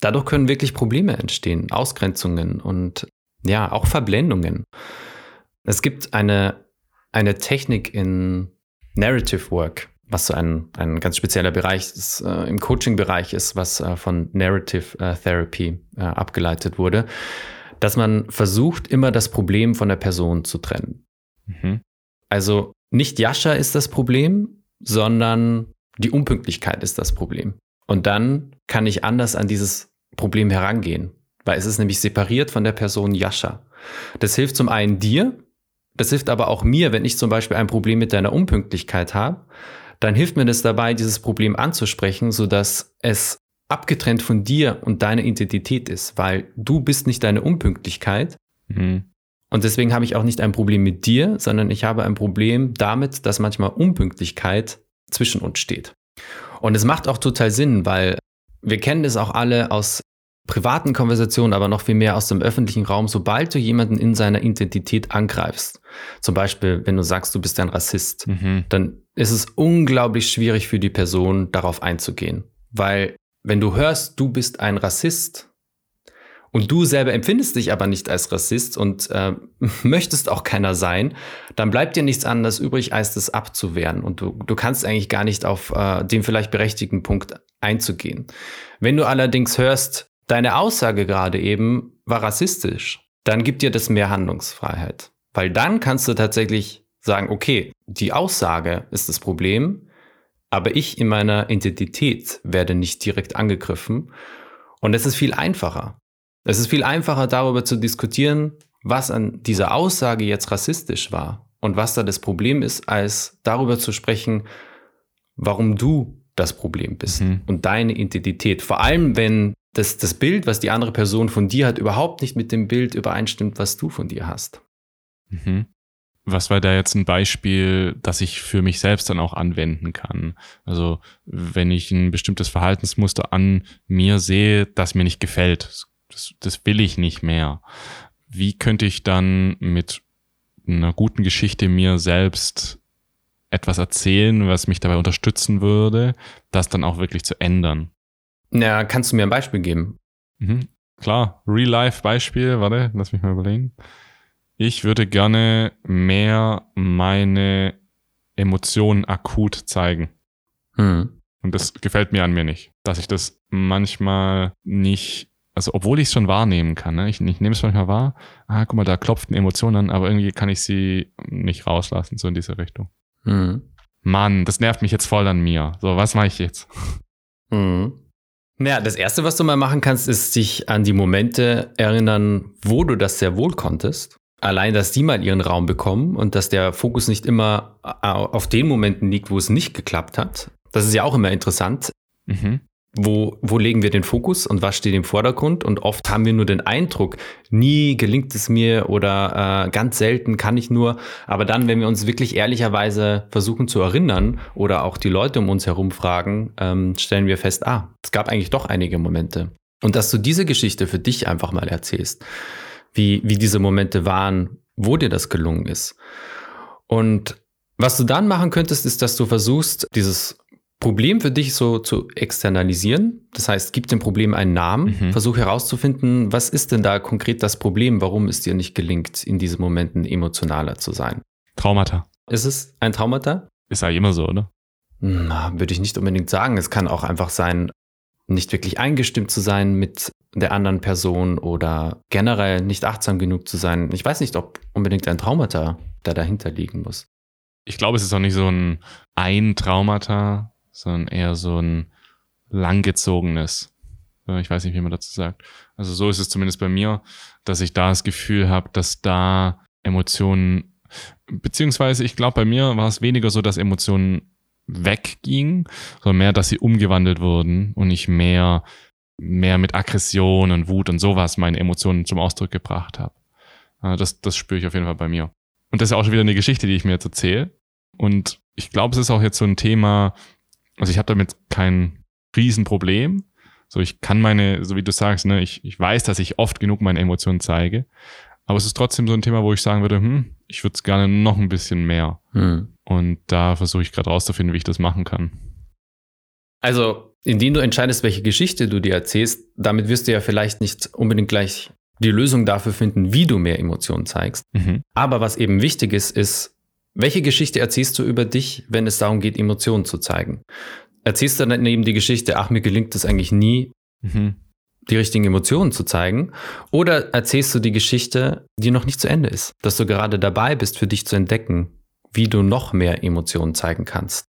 Dadurch können wirklich Probleme entstehen, Ausgrenzungen und ja, auch Verblendungen. Es gibt eine, eine Technik in Narrative Work, was so ein, ein ganz spezieller Bereich ist, äh, im Coaching-Bereich ist, was äh, von Narrative äh, Therapy äh, abgeleitet wurde, dass man versucht, immer das Problem von der Person zu trennen. Mhm. Also nicht Jascha ist das Problem, sondern die Unpünktlichkeit ist das Problem. Und dann kann ich anders an dieses Problem herangehen, weil es ist nämlich separiert von der Person Jascha. Das hilft zum einen dir, das hilft aber auch mir, wenn ich zum Beispiel ein Problem mit deiner Unpünktlichkeit habe, dann hilft mir das dabei, dieses Problem anzusprechen, sodass es abgetrennt von dir und deiner Identität ist, weil du bist nicht deine Unpünktlichkeit. Mhm. Und deswegen habe ich auch nicht ein Problem mit dir, sondern ich habe ein Problem damit, dass manchmal Unpünktlichkeit zwischen uns steht. Und es macht auch total Sinn, weil wir kennen das auch alle aus privaten Konversationen, aber noch viel mehr aus dem öffentlichen Raum, sobald du jemanden in seiner Identität angreifst, zum Beispiel wenn du sagst, du bist ein Rassist, mhm. dann ist es unglaublich schwierig für die Person, darauf einzugehen. Weil wenn du hörst, du bist ein Rassist und du selber empfindest dich aber nicht als Rassist und äh, möchtest auch keiner sein, dann bleibt dir nichts anderes übrig, als das abzuwehren. Und du, du kannst eigentlich gar nicht auf äh, den vielleicht berechtigten Punkt einzugehen. Wenn du allerdings hörst, deine Aussage gerade eben war rassistisch, dann gibt dir das mehr Handlungsfreiheit. Weil dann kannst du tatsächlich sagen, okay, die Aussage ist das Problem, aber ich in meiner Identität werde nicht direkt angegriffen. Und es ist viel einfacher. Es ist viel einfacher darüber zu diskutieren, was an dieser Aussage jetzt rassistisch war und was da das Problem ist, als darüber zu sprechen, warum du das Problem bist mhm. und deine Identität. Vor allem, wenn das, das Bild, was die andere Person von dir hat, überhaupt nicht mit dem Bild übereinstimmt, was du von dir hast. Mhm. Was war da jetzt ein Beispiel, das ich für mich selbst dann auch anwenden kann? Also, wenn ich ein bestimmtes Verhaltensmuster an mir sehe, das mir nicht gefällt, das, das will ich nicht mehr. Wie könnte ich dann mit einer guten Geschichte mir selbst etwas erzählen, was mich dabei unterstützen würde, das dann auch wirklich zu ändern? Ja, kannst du mir ein Beispiel geben? Mhm. Klar, Real-Life-Beispiel, warte, lass mich mal überlegen. Ich würde gerne mehr meine Emotionen akut zeigen. Hm. Und das gefällt mir an mir nicht, dass ich das manchmal nicht, also obwohl ich es schon wahrnehmen kann, ne? ich, ich nehme es manchmal wahr, ah, guck mal, da klopft eine Emotion an, aber irgendwie kann ich sie nicht rauslassen, so in diese Richtung. Mhm. Mann, das nervt mich jetzt voll an mir. So, was mache ich jetzt? Mhm. Naja, das Erste, was du mal machen kannst, ist dich an die Momente erinnern, wo du das sehr wohl konntest. Allein, dass die mal ihren Raum bekommen und dass der Fokus nicht immer auf den Momenten liegt, wo es nicht geklappt hat. Das ist ja auch immer interessant. Mhm wo, wo legen wir den Fokus und was steht im Vordergrund? Und oft haben wir nur den Eindruck, nie gelingt es mir oder äh, ganz selten kann ich nur. Aber dann, wenn wir uns wirklich ehrlicherweise versuchen zu erinnern oder auch die Leute um uns herum fragen, ähm, stellen wir fest, ah, es gab eigentlich doch einige Momente. Und dass du diese Geschichte für dich einfach mal erzählst, wie, wie diese Momente waren, wo dir das gelungen ist. Und was du dann machen könntest, ist, dass du versuchst, dieses Problem für dich so zu externalisieren. Das heißt, gib dem Problem einen Namen, mhm. versuch herauszufinden, was ist denn da konkret das Problem, warum es dir nicht gelingt, in diesen Momenten emotionaler zu sein. Traumata. Ist es ein Traumata? Ist ja immer so, oder? Na, würde ich nicht unbedingt sagen. Es kann auch einfach sein, nicht wirklich eingestimmt zu sein mit der anderen Person oder generell nicht achtsam genug zu sein. Ich weiß nicht, ob unbedingt ein Traumata da dahinter liegen muss. Ich glaube, es ist auch nicht so ein ein Traumata, sondern eher so ein langgezogenes. Ich weiß nicht, wie man dazu sagt. Also so ist es zumindest bei mir, dass ich da das Gefühl habe, dass da Emotionen, beziehungsweise ich glaube, bei mir war es weniger so, dass Emotionen weggingen, sondern mehr, dass sie umgewandelt wurden und ich mehr, mehr mit Aggression und Wut und sowas meine Emotionen zum Ausdruck gebracht habe. Das, das spüre ich auf jeden Fall bei mir. Und das ist auch schon wieder eine Geschichte, die ich mir jetzt erzähle. Und ich glaube, es ist auch jetzt so ein Thema, also ich habe damit kein Riesenproblem. So, ich kann meine, so wie du sagst, ne, ich, ich weiß, dass ich oft genug meine Emotionen zeige. Aber es ist trotzdem so ein Thema, wo ich sagen würde, hm, ich würde es gerne noch ein bisschen mehr. Hm. Und da versuche ich gerade rauszufinden, wie ich das machen kann. Also, indem du entscheidest, welche Geschichte du dir erzählst, damit wirst du ja vielleicht nicht unbedingt gleich die Lösung dafür finden, wie du mehr Emotionen zeigst. Mhm. Aber was eben wichtig ist, ist, welche Geschichte erzählst du über dich, wenn es darum geht, Emotionen zu zeigen? Erzählst du dann eben die Geschichte, ach, mir gelingt es eigentlich nie, mhm. die richtigen Emotionen zu zeigen? Oder erzählst du die Geschichte, die noch nicht zu Ende ist, dass du gerade dabei bist, für dich zu entdecken, wie du noch mehr Emotionen zeigen kannst?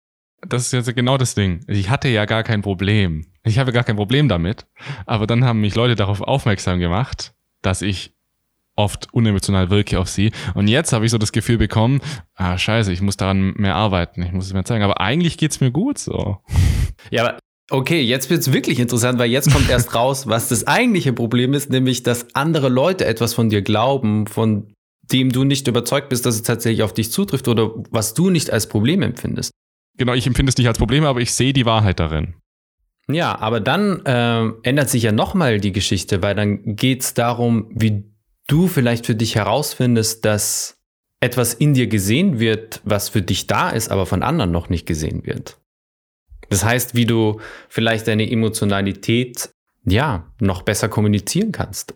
Das ist jetzt genau das Ding. Ich hatte ja gar kein Problem. Ich habe gar kein Problem damit. Aber dann haben mich Leute darauf aufmerksam gemacht, dass ich oft unemotional wirke auf sie. Und jetzt habe ich so das Gefühl bekommen, ah, scheiße, ich muss daran mehr arbeiten, ich muss es mehr zeigen. Aber eigentlich geht's mir gut so. Ja, aber okay, jetzt wird's wirklich interessant, weil jetzt kommt erst raus, was das eigentliche Problem ist, nämlich, dass andere Leute etwas von dir glauben, von dem du nicht überzeugt bist, dass es tatsächlich auf dich zutrifft oder was du nicht als Problem empfindest. Genau, ich empfinde es nicht als Problem, aber ich sehe die Wahrheit darin. Ja, aber dann äh, ändert sich ja nochmal die Geschichte, weil dann geht's darum, wie du vielleicht für dich herausfindest, dass etwas in dir gesehen wird, was für dich da ist, aber von anderen noch nicht gesehen wird. Das heißt, wie du vielleicht deine Emotionalität ja noch besser kommunizieren kannst.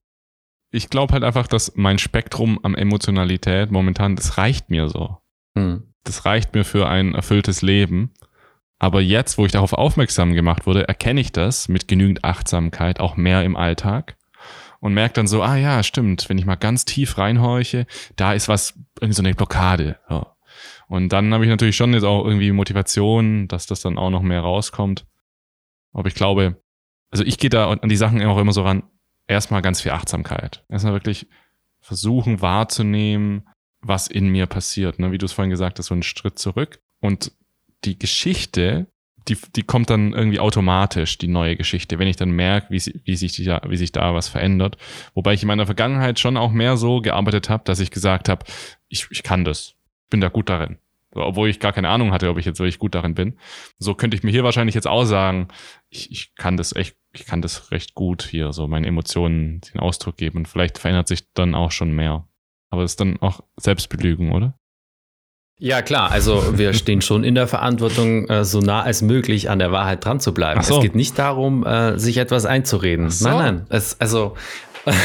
Ich glaube halt einfach, dass mein Spektrum an Emotionalität momentan, das reicht mir so. Hm. Das reicht mir für ein erfülltes Leben. Aber jetzt, wo ich darauf aufmerksam gemacht wurde, erkenne ich das mit genügend Achtsamkeit auch mehr im Alltag und merke dann so, ah ja, stimmt, wenn ich mal ganz tief reinhorche, da ist was, irgendwie so eine Blockade. Ja. Und dann habe ich natürlich schon jetzt auch irgendwie Motivation, dass das dann auch noch mehr rauskommt. Aber ich glaube, also ich gehe da an die Sachen auch immer so ran, erstmal ganz viel Achtsamkeit. Erstmal wirklich versuchen wahrzunehmen, was in mir passiert. Ne? Wie du es vorhin gesagt hast, so einen Schritt zurück. Und die Geschichte die, die kommt dann irgendwie automatisch, die neue Geschichte, wenn ich dann merke, wie, wie, sich, da, wie sich da was verändert. Wobei ich in meiner Vergangenheit schon auch mehr so gearbeitet habe, dass ich gesagt habe, ich, ich kann das, bin da gut darin. Obwohl ich gar keine Ahnung hatte, ob ich jetzt wirklich gut darin bin. So könnte ich mir hier wahrscheinlich jetzt auch sagen, ich, ich kann das echt, ich kann das recht gut hier, so meine Emotionen den Ausdruck geben. Und vielleicht verändert sich dann auch schon mehr. Aber das ist dann auch Selbstbelügen, oder? Ja, klar. Also wir stehen schon in der Verantwortung, äh, so nah als möglich an der Wahrheit dran zu bleiben. So. Es geht nicht darum, äh, sich etwas einzureden. So. Nein, nein. Es, also,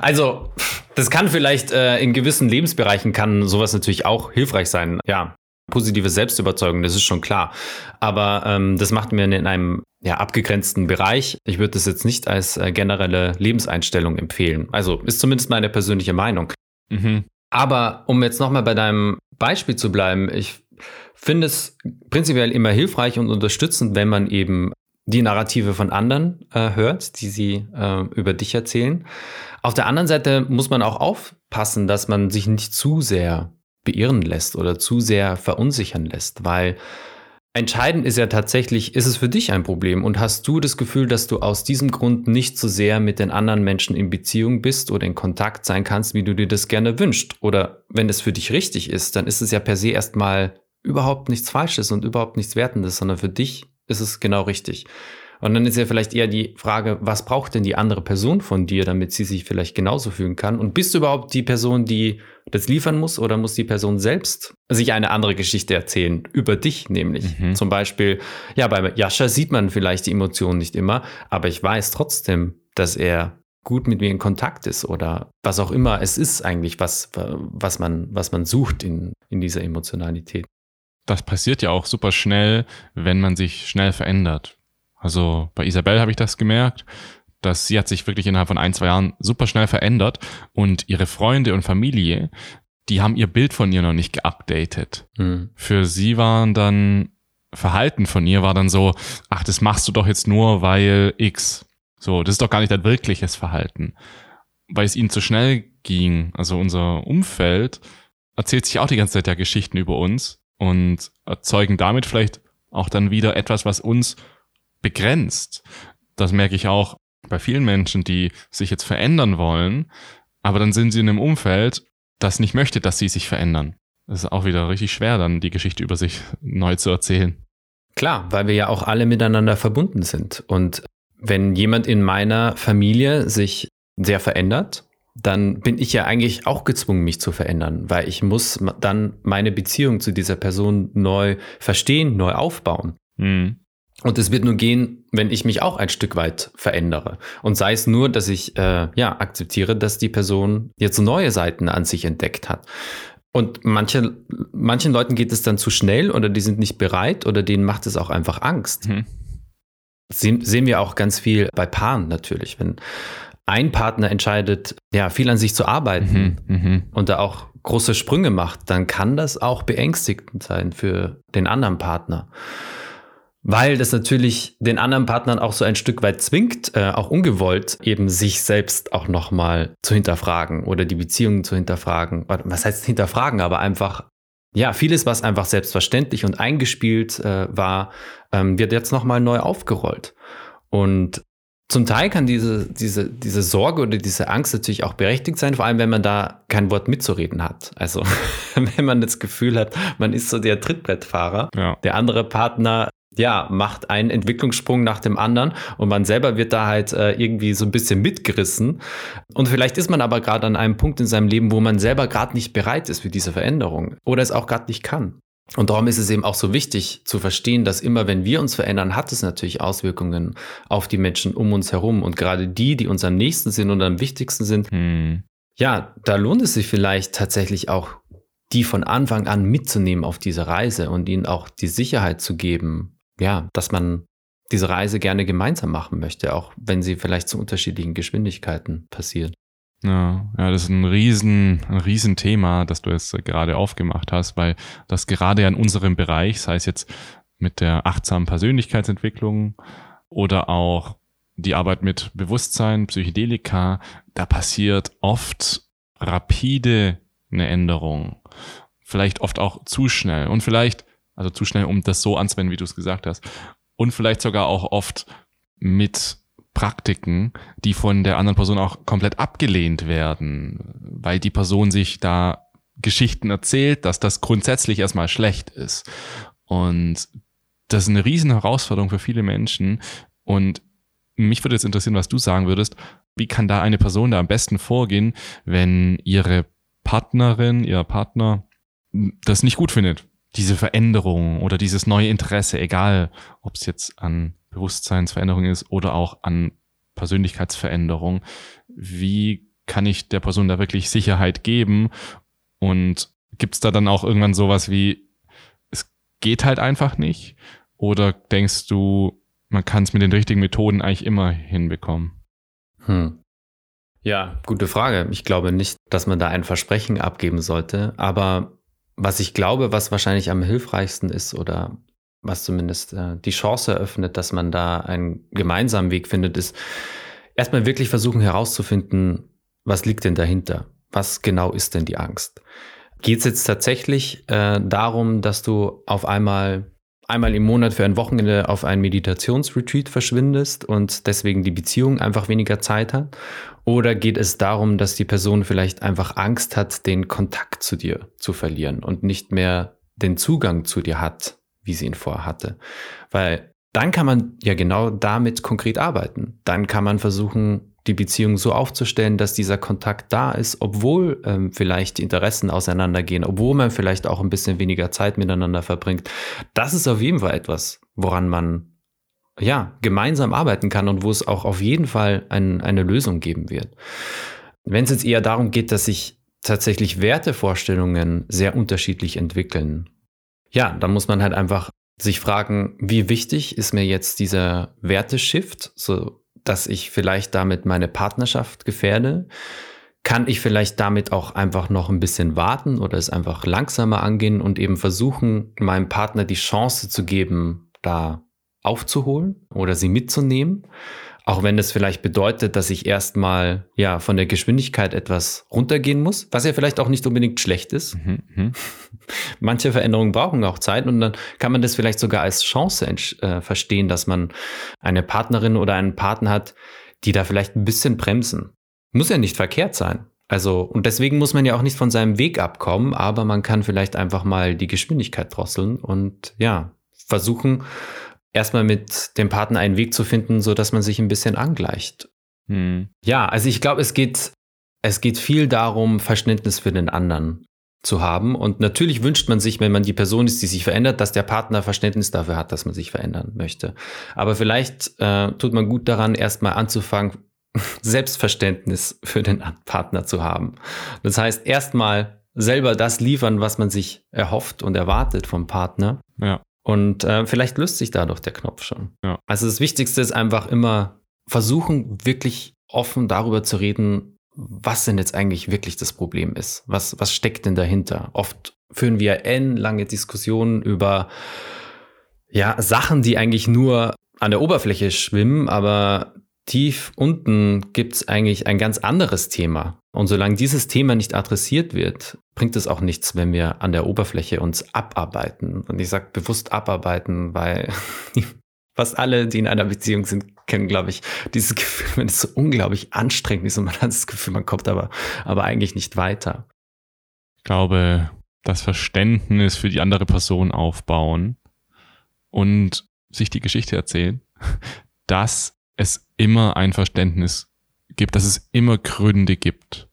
also, das kann vielleicht äh, in gewissen Lebensbereichen kann sowas natürlich auch hilfreich sein. Ja. positive Selbstüberzeugung, das ist schon klar. Aber ähm, das macht mir in einem ja, abgegrenzten Bereich. Ich würde das jetzt nicht als generelle Lebenseinstellung empfehlen. Also ist zumindest meine persönliche Meinung. Mhm. Aber um jetzt nochmal bei deinem Beispiel zu bleiben, ich finde es prinzipiell immer hilfreich und unterstützend, wenn man eben die Narrative von anderen äh, hört, die sie äh, über dich erzählen. Auf der anderen Seite muss man auch aufpassen, dass man sich nicht zu sehr beirren lässt oder zu sehr verunsichern lässt, weil entscheidend ist ja tatsächlich, ist es für dich ein Problem und hast du das Gefühl, dass du aus diesem Grund nicht so sehr mit den anderen Menschen in Beziehung bist oder in Kontakt sein kannst, wie du dir das gerne wünschst? Oder wenn es für dich richtig ist, dann ist es ja per se erstmal überhaupt nichts Falsches und überhaupt nichts Wertendes, sondern für dich ist es genau richtig. Und dann ist ja vielleicht eher die Frage, was braucht denn die andere Person von dir, damit sie sich vielleicht genauso fühlen kann? Und bist du überhaupt die Person, die das liefern muss oder muss die Person selbst sich eine andere Geschichte erzählen? Über dich nämlich. Mhm. Zum Beispiel, ja, bei Jascha sieht man vielleicht die Emotionen nicht immer, aber ich weiß trotzdem, dass er gut mit mir in Kontakt ist oder was auch immer es ist eigentlich, was, was, man, was man sucht in, in dieser Emotionalität das passiert ja auch super schnell, wenn man sich schnell verändert. Also bei Isabel habe ich das gemerkt, dass sie hat sich wirklich innerhalb von ein, zwei Jahren super schnell verändert und ihre Freunde und Familie, die haben ihr Bild von ihr noch nicht geupdatet. Mhm. Für sie waren dann Verhalten von ihr war dann so, ach, das machst du doch jetzt nur, weil X. So, das ist doch gar nicht dein wirkliches Verhalten. Weil es ihnen zu schnell ging. Also unser Umfeld erzählt sich auch die ganze Zeit ja Geschichten über uns und erzeugen damit vielleicht auch dann wieder etwas, was uns begrenzt. Das merke ich auch bei vielen Menschen, die sich jetzt verändern wollen, aber dann sind sie in einem Umfeld, das nicht möchte, dass sie sich verändern. Das ist auch wieder richtig schwer, dann die Geschichte über sich neu zu erzählen. Klar, weil wir ja auch alle miteinander verbunden sind. Und wenn jemand in meiner Familie sich sehr verändert, dann bin ich ja eigentlich auch gezwungen, mich zu verändern, weil ich muss dann meine Beziehung zu dieser Person neu verstehen, neu aufbauen. Mhm. Und es wird nur gehen, wenn ich mich auch ein Stück weit verändere. Und sei es nur, dass ich äh, ja akzeptiere, dass die Person jetzt neue Seiten an sich entdeckt hat. Und manche, manchen Leuten geht es dann zu schnell oder die sind nicht bereit oder denen macht es auch einfach Angst. Mhm. Sehen, sehen wir auch ganz viel bei Paaren natürlich. Wenn ein Partner entscheidet, ja, viel an sich zu arbeiten mhm, mhm, und da auch große Sprünge macht, dann kann das auch beängstigend sein für den anderen Partner. Weil das natürlich den anderen Partnern auch so ein Stück weit zwingt, äh, auch ungewollt, eben sich selbst auch nochmal zu hinterfragen oder die Beziehungen zu hinterfragen. Was heißt hinterfragen, aber einfach, ja, vieles, was einfach selbstverständlich und eingespielt äh, war, ähm, wird jetzt nochmal neu aufgerollt. Und zum Teil kann diese, diese, diese Sorge oder diese Angst natürlich auch berechtigt sein, vor allem wenn man da kein Wort mitzureden hat. Also wenn man das Gefühl hat, man ist so der Trittbrettfahrer, ja. der andere Partner ja, macht einen Entwicklungssprung nach dem anderen und man selber wird da halt äh, irgendwie so ein bisschen mitgerissen. Und vielleicht ist man aber gerade an einem Punkt in seinem Leben, wo man selber gerade nicht bereit ist für diese Veränderung oder es auch gerade nicht kann. Und darum ist es eben auch so wichtig zu verstehen, dass immer wenn wir uns verändern, hat es natürlich Auswirkungen auf die Menschen um uns herum. Und gerade die, die uns am nächsten sind und am wichtigsten sind, hm. ja, da lohnt es sich vielleicht tatsächlich auch, die von Anfang an mitzunehmen auf diese Reise und ihnen auch die Sicherheit zu geben, ja, dass man diese Reise gerne gemeinsam machen möchte, auch wenn sie vielleicht zu unterschiedlichen Geschwindigkeiten passiert. Ja, ja, das ist ein riesen, ein riesen Thema, das du jetzt gerade aufgemacht hast, weil das gerade in unserem Bereich, sei es jetzt mit der achtsamen Persönlichkeitsentwicklung oder auch die Arbeit mit Bewusstsein, Psychedelika, da passiert oft rapide eine Änderung. Vielleicht oft auch zu schnell und vielleicht, also zu schnell, um das so anzuwenden, wie du es gesagt hast. Und vielleicht sogar auch oft mit Praktiken, die von der anderen Person auch komplett abgelehnt werden, weil die Person sich da Geschichten erzählt, dass das grundsätzlich erstmal schlecht ist. Und das ist eine riesen Herausforderung für viele Menschen. Und mich würde jetzt interessieren, was du sagen würdest. Wie kann da eine Person da am besten vorgehen, wenn ihre Partnerin, ihr Partner das nicht gut findet? Diese Veränderung oder dieses neue Interesse, egal ob es jetzt an Bewusstseinsveränderung ist oder auch an Persönlichkeitsveränderung. Wie kann ich der Person da wirklich Sicherheit geben? Und gibt es da dann auch irgendwann sowas wie geht halt einfach nicht? Oder denkst du, man kann es mit den richtigen Methoden eigentlich immer hinbekommen? Hm. Ja, gute Frage. Ich glaube nicht, dass man da ein Versprechen abgeben sollte. Aber was ich glaube, was wahrscheinlich am hilfreichsten ist oder was zumindest äh, die Chance eröffnet, dass man da einen gemeinsamen Weg findet, ist erstmal wirklich versuchen herauszufinden, was liegt denn dahinter? Was genau ist denn die Angst? Geht es jetzt tatsächlich äh, darum, dass du auf einmal einmal im Monat für ein Wochenende auf ein Meditationsretreat verschwindest und deswegen die Beziehung einfach weniger Zeit hat? Oder geht es darum, dass die Person vielleicht einfach Angst hat, den Kontakt zu dir zu verlieren und nicht mehr den Zugang zu dir hat, wie sie ihn vorher hatte? Weil dann kann man ja genau damit konkret arbeiten. Dann kann man versuchen, die Beziehung so aufzustellen, dass dieser Kontakt da ist, obwohl ähm, vielleicht die Interessen auseinandergehen, obwohl man vielleicht auch ein bisschen weniger Zeit miteinander verbringt. Das ist auf jeden Fall etwas, woran man ja gemeinsam arbeiten kann und wo es auch auf jeden Fall ein, eine Lösung geben wird. Wenn es jetzt eher darum geht, dass sich tatsächlich Wertevorstellungen sehr unterschiedlich entwickeln, ja, dann muss man halt einfach sich fragen, wie wichtig ist mir jetzt dieser Werteshift, so dass ich vielleicht damit meine Partnerschaft gefährde? Kann ich vielleicht damit auch einfach noch ein bisschen warten oder es einfach langsamer angehen und eben versuchen, meinem Partner die Chance zu geben, da aufzuholen oder sie mitzunehmen? Auch wenn das vielleicht bedeutet, dass ich erstmal ja von der Geschwindigkeit etwas runtergehen muss, was ja vielleicht auch nicht unbedingt schlecht ist. Mhm, mhm. Manche Veränderungen brauchen auch Zeit und dann kann man das vielleicht sogar als Chance äh, verstehen, dass man eine Partnerin oder einen Partner hat, die da vielleicht ein bisschen bremsen. Muss ja nicht verkehrt sein. Also, und deswegen muss man ja auch nicht von seinem Weg abkommen, aber man kann vielleicht einfach mal die Geschwindigkeit drosseln und ja, versuchen, erstmal mit dem Partner einen Weg zu finden, so dass man sich ein bisschen angleicht. Hm. Ja, also ich glaube, es geht, es geht viel darum, Verständnis für den anderen zu haben. Und natürlich wünscht man sich, wenn man die Person ist, die sich verändert, dass der Partner Verständnis dafür hat, dass man sich verändern möchte. Aber vielleicht äh, tut man gut daran, erstmal anzufangen, Selbstverständnis für den Partner zu haben. Das heißt, erstmal selber das liefern, was man sich erhofft und erwartet vom Partner. Ja. Und äh, vielleicht löst sich dadurch der Knopf schon. Ja. Also das Wichtigste ist einfach immer versuchen, wirklich offen darüber zu reden, was denn jetzt eigentlich wirklich das Problem ist. Was, was steckt denn dahinter? Oft führen wir lange Diskussionen über ja, Sachen, die eigentlich nur an der Oberfläche schwimmen, aber tief unten gibt es eigentlich ein ganz anderes Thema. Und solange dieses Thema nicht adressiert wird, bringt es auch nichts, wenn wir an der Oberfläche uns abarbeiten. Und ich sage bewusst abarbeiten, weil fast alle, die in einer Beziehung sind, kennen, glaube ich, dieses Gefühl, wenn es so unglaublich anstrengend ist und man hat das Gefühl, man kommt aber, aber eigentlich nicht weiter. Ich glaube, das Verständnis für die andere Person aufbauen und sich die Geschichte erzählen, dass es immer ein Verständnis gibt, dass es immer Gründe gibt.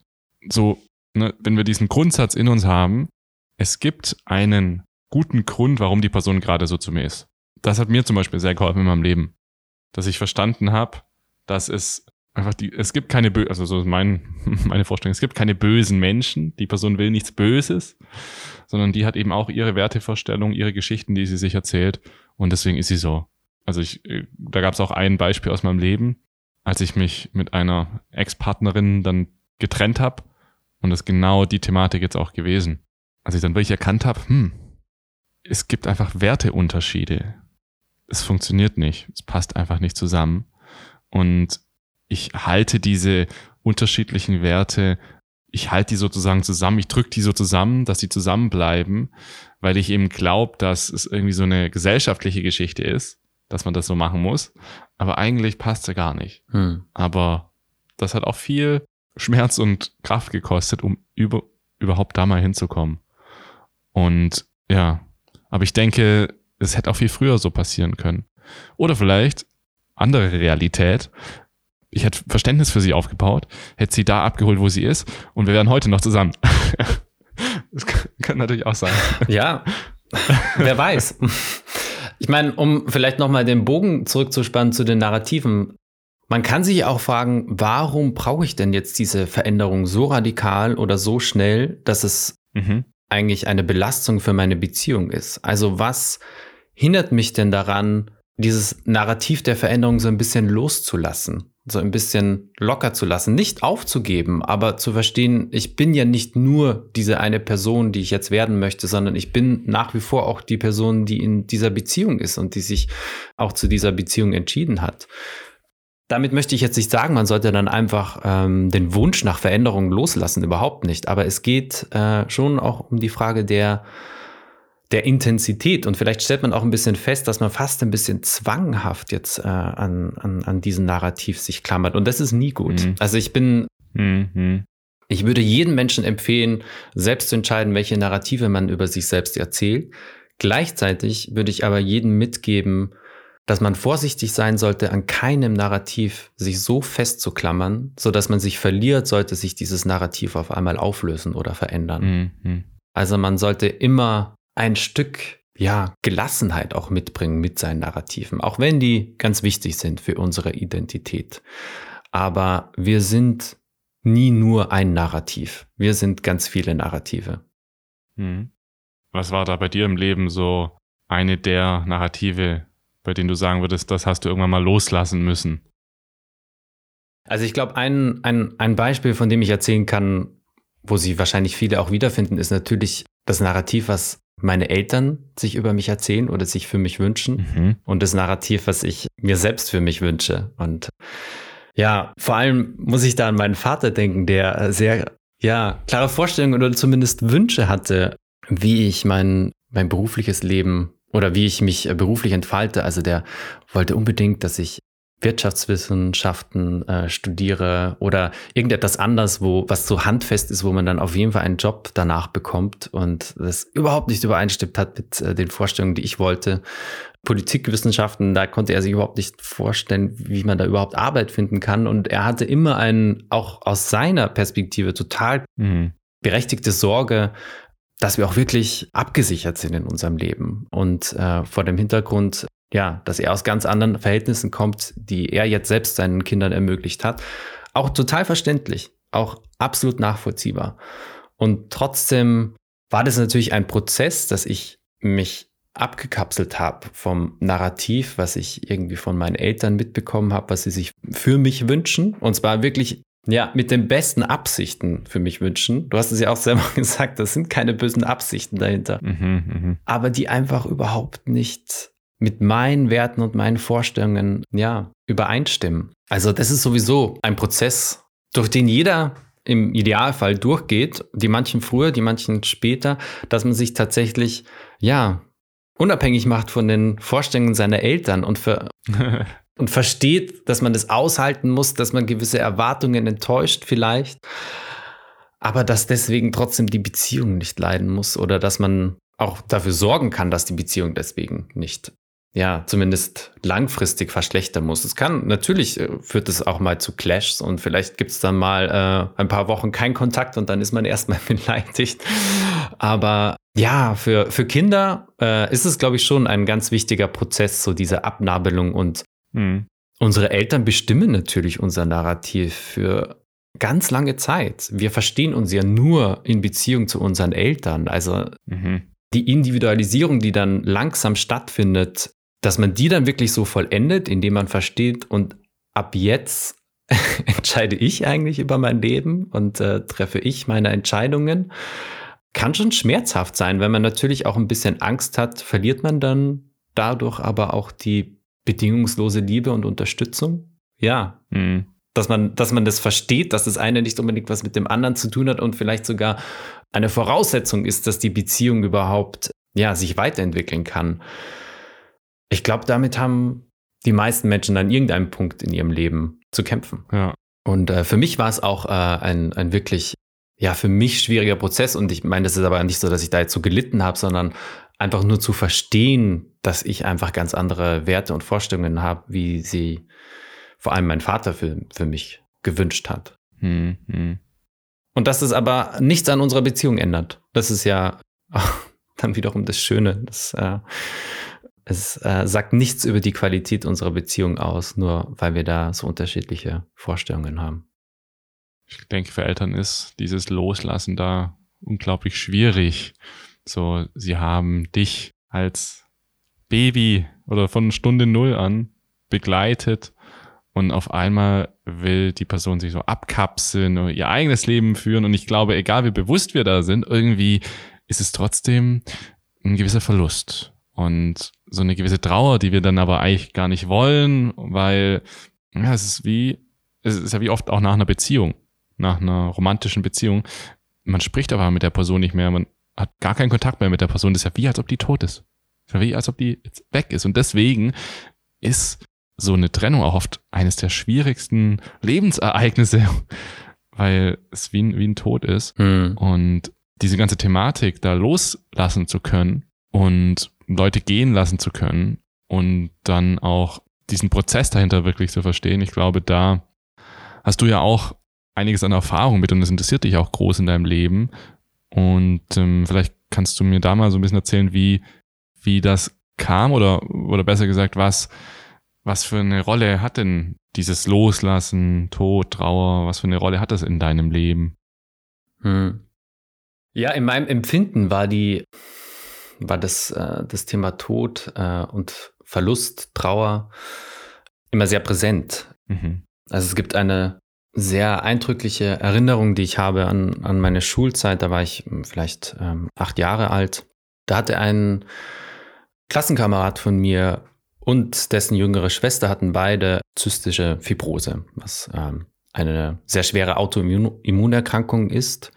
So, ne, wenn wir diesen Grundsatz in uns haben, es gibt einen guten Grund, warum die Person gerade so zu mir ist. Das hat mir zum Beispiel sehr geholfen in meinem Leben, dass ich verstanden habe, dass es einfach die, es gibt keine, Bö also so mein, meine Vorstellung, es gibt keine bösen Menschen. Die Person will nichts Böses, sondern die hat eben auch ihre Wertevorstellung, ihre Geschichten, die sie sich erzählt und deswegen ist sie so. Also ich, äh, da gab es auch ein Beispiel aus meinem Leben, als ich mich mit einer Ex-Partnerin dann getrennt habe. Und das ist genau die Thematik jetzt auch gewesen. Als ich dann wirklich erkannt habe, hm, es gibt einfach Werteunterschiede. Es funktioniert nicht. Es passt einfach nicht zusammen. Und ich halte diese unterschiedlichen Werte, ich halte die sozusagen zusammen, ich drücke die so zusammen, dass sie zusammenbleiben, weil ich eben glaube, dass es irgendwie so eine gesellschaftliche Geschichte ist dass man das so machen muss. Aber eigentlich passt es gar nicht. Hm. Aber das hat auch viel Schmerz und Kraft gekostet, um über, überhaupt da mal hinzukommen. Und ja, aber ich denke, es hätte auch viel früher so passieren können. Oder vielleicht andere Realität. Ich hätte Verständnis für sie aufgebaut, hätte sie da abgeholt, wo sie ist, und wir wären heute noch zusammen. das kann natürlich auch sein. Ja, wer weiß. Ich meine, um vielleicht nochmal den Bogen zurückzuspannen zu den Narrativen. Man kann sich auch fragen, warum brauche ich denn jetzt diese Veränderung so radikal oder so schnell, dass es mhm. eigentlich eine Belastung für meine Beziehung ist. Also was hindert mich denn daran, dieses Narrativ der Veränderung so ein bisschen loszulassen, so ein bisschen locker zu lassen, nicht aufzugeben, aber zu verstehen, ich bin ja nicht nur diese eine Person, die ich jetzt werden möchte, sondern ich bin nach wie vor auch die Person, die in dieser Beziehung ist und die sich auch zu dieser Beziehung entschieden hat. Damit möchte ich jetzt nicht sagen, man sollte dann einfach ähm, den Wunsch nach Veränderung loslassen, überhaupt nicht. Aber es geht äh, schon auch um die Frage der der Intensität. Und vielleicht stellt man auch ein bisschen fest, dass man fast ein bisschen zwanghaft jetzt äh, an, an, an diesen Narrativ sich klammert. Und das ist nie gut. Mhm. Also ich bin, mhm. ich würde jedem Menschen empfehlen, selbst zu entscheiden, welche Narrative man über sich selbst erzählt. Gleichzeitig würde ich aber jedem mitgeben, dass man vorsichtig sein sollte, an keinem Narrativ sich so festzuklammern, so dass man sich verliert, sollte sich dieses Narrativ auf einmal auflösen oder verändern. Mhm. Also man sollte immer ein Stück ja, Gelassenheit auch mitbringen mit seinen Narrativen, auch wenn die ganz wichtig sind für unsere Identität. Aber wir sind nie nur ein Narrativ. Wir sind ganz viele Narrative. Hm. Was war da bei dir im Leben so eine der Narrative, bei denen du sagen würdest, das hast du irgendwann mal loslassen müssen? Also ich glaube, ein, ein, ein Beispiel, von dem ich erzählen kann, wo sie wahrscheinlich viele auch wiederfinden, ist natürlich das Narrativ, was meine Eltern sich über mich erzählen oder sich für mich wünschen mhm. und das Narrativ, was ich mir selbst für mich wünsche. Und ja, vor allem muss ich da an meinen Vater denken, der sehr, ja, klare Vorstellungen oder zumindest Wünsche hatte, wie ich mein, mein berufliches Leben oder wie ich mich beruflich entfalte. Also der wollte unbedingt, dass ich Wirtschaftswissenschaften äh, studiere oder irgendetwas anderes, wo was so handfest ist, wo man dann auf jeden Fall einen Job danach bekommt und das überhaupt nicht übereinstimmt hat mit äh, den Vorstellungen, die ich wollte. Politikwissenschaften, da konnte er sich überhaupt nicht vorstellen, wie man da überhaupt Arbeit finden kann und er hatte immer einen auch aus seiner Perspektive total mhm. berechtigte Sorge, dass wir auch wirklich abgesichert sind in unserem Leben. Und äh, vor dem Hintergrund ja, dass er aus ganz anderen Verhältnissen kommt, die er jetzt selbst seinen Kindern ermöglicht hat. Auch total verständlich, auch absolut nachvollziehbar. Und trotzdem war das natürlich ein Prozess, dass ich mich abgekapselt habe vom Narrativ, was ich irgendwie von meinen Eltern mitbekommen habe, was sie sich für mich wünschen. Und zwar wirklich, ja, mit den besten Absichten für mich wünschen. Du hast es ja auch selber gesagt, das sind keine bösen Absichten dahinter. Mhm, mh. Aber die einfach überhaupt nicht mit meinen Werten und meinen Vorstellungen, ja, übereinstimmen. Also das ist sowieso ein Prozess, durch den jeder im Idealfall durchgeht, die manchen früher, die manchen später, dass man sich tatsächlich, ja, unabhängig macht von den Vorstellungen seiner Eltern und, ver und versteht, dass man das aushalten muss, dass man gewisse Erwartungen enttäuscht vielleicht, aber dass deswegen trotzdem die Beziehung nicht leiden muss oder dass man auch dafür sorgen kann, dass die Beziehung deswegen nicht ja, zumindest langfristig verschlechtern muss. Es kann, natürlich äh, führt es auch mal zu Clashs und vielleicht gibt es dann mal äh, ein paar Wochen keinen Kontakt und dann ist man erstmal beleidigt. Aber ja, für, für Kinder äh, ist es, glaube ich, schon ein ganz wichtiger Prozess, so diese Abnabelung und mhm. unsere Eltern bestimmen natürlich unser Narrativ für ganz lange Zeit. Wir verstehen uns ja nur in Beziehung zu unseren Eltern. Also mhm die Individualisierung, die dann langsam stattfindet, dass man die dann wirklich so vollendet, indem man versteht und ab jetzt entscheide ich eigentlich über mein Leben und äh, treffe ich meine Entscheidungen, kann schon schmerzhaft sein, wenn man natürlich auch ein bisschen Angst hat, verliert man dann dadurch aber auch die bedingungslose Liebe und Unterstützung? Ja. Mhm. Dass man, dass man das versteht, dass das eine nicht unbedingt was mit dem anderen zu tun hat und vielleicht sogar eine Voraussetzung ist, dass die Beziehung überhaupt ja, sich weiterentwickeln kann. Ich glaube, damit haben die meisten Menschen an irgendeinem Punkt in ihrem Leben zu kämpfen. Ja. Und äh, für mich war es auch äh, ein, ein wirklich, ja, für mich schwieriger Prozess. Und ich meine, das ist aber nicht so, dass ich da jetzt so gelitten habe, sondern einfach nur zu verstehen, dass ich einfach ganz andere Werte und Vorstellungen habe, wie sie vor allem mein Vater für, für mich gewünscht hat. Hm, hm. Und dass es aber nichts an unserer Beziehung ändert. Das ist ja dann wiederum das Schöne. Das, äh, es äh, sagt nichts über die Qualität unserer Beziehung aus, nur weil wir da so unterschiedliche Vorstellungen haben. Ich denke, für Eltern ist dieses Loslassen da unglaublich schwierig. So, sie haben dich als Baby oder von Stunde Null an begleitet und auf einmal will die Person sich so abkapseln und ihr eigenes Leben führen. Und ich glaube, egal wie bewusst wir da sind, irgendwie ist es trotzdem ein gewisser Verlust und so eine gewisse Trauer, die wir dann aber eigentlich gar nicht wollen, weil ja, es ist wie, es ist ja wie oft auch nach einer Beziehung, nach einer romantischen Beziehung. Man spricht aber mit der Person nicht mehr, man hat gar keinen Kontakt mehr mit der Person. Das ist ja wie, als ob die tot ist. Ist ja wie, als ob die jetzt weg ist. Und deswegen ist so eine Trennung auch oft eines der schwierigsten Lebensereignisse, weil es wie ein, wie ein Tod ist. Hm. Und diese ganze Thematik da loslassen zu können und Leute gehen lassen zu können und dann auch diesen Prozess dahinter wirklich zu verstehen, ich glaube, da hast du ja auch einiges an Erfahrung mit und das interessiert dich auch groß in deinem Leben. Und ähm, vielleicht kannst du mir da mal so ein bisschen erzählen, wie, wie das kam oder, oder besser gesagt, was, was für eine Rolle hat denn dieses Loslassen, Tod, Trauer, was für eine Rolle hat das in deinem Leben? Hm. Ja, in meinem Empfinden war die, war das, äh, das Thema Tod äh, und Verlust, Trauer immer sehr präsent. Mhm. Also es gibt eine sehr eindrückliche Erinnerung, die ich habe an, an meine Schulzeit. Da war ich hm, vielleicht ähm, acht Jahre alt. Da hatte ein Klassenkamerad von mir und dessen jüngere Schwester hatten beide zystische Fibrose, was ähm, eine sehr schwere Autoimmunerkrankung ist,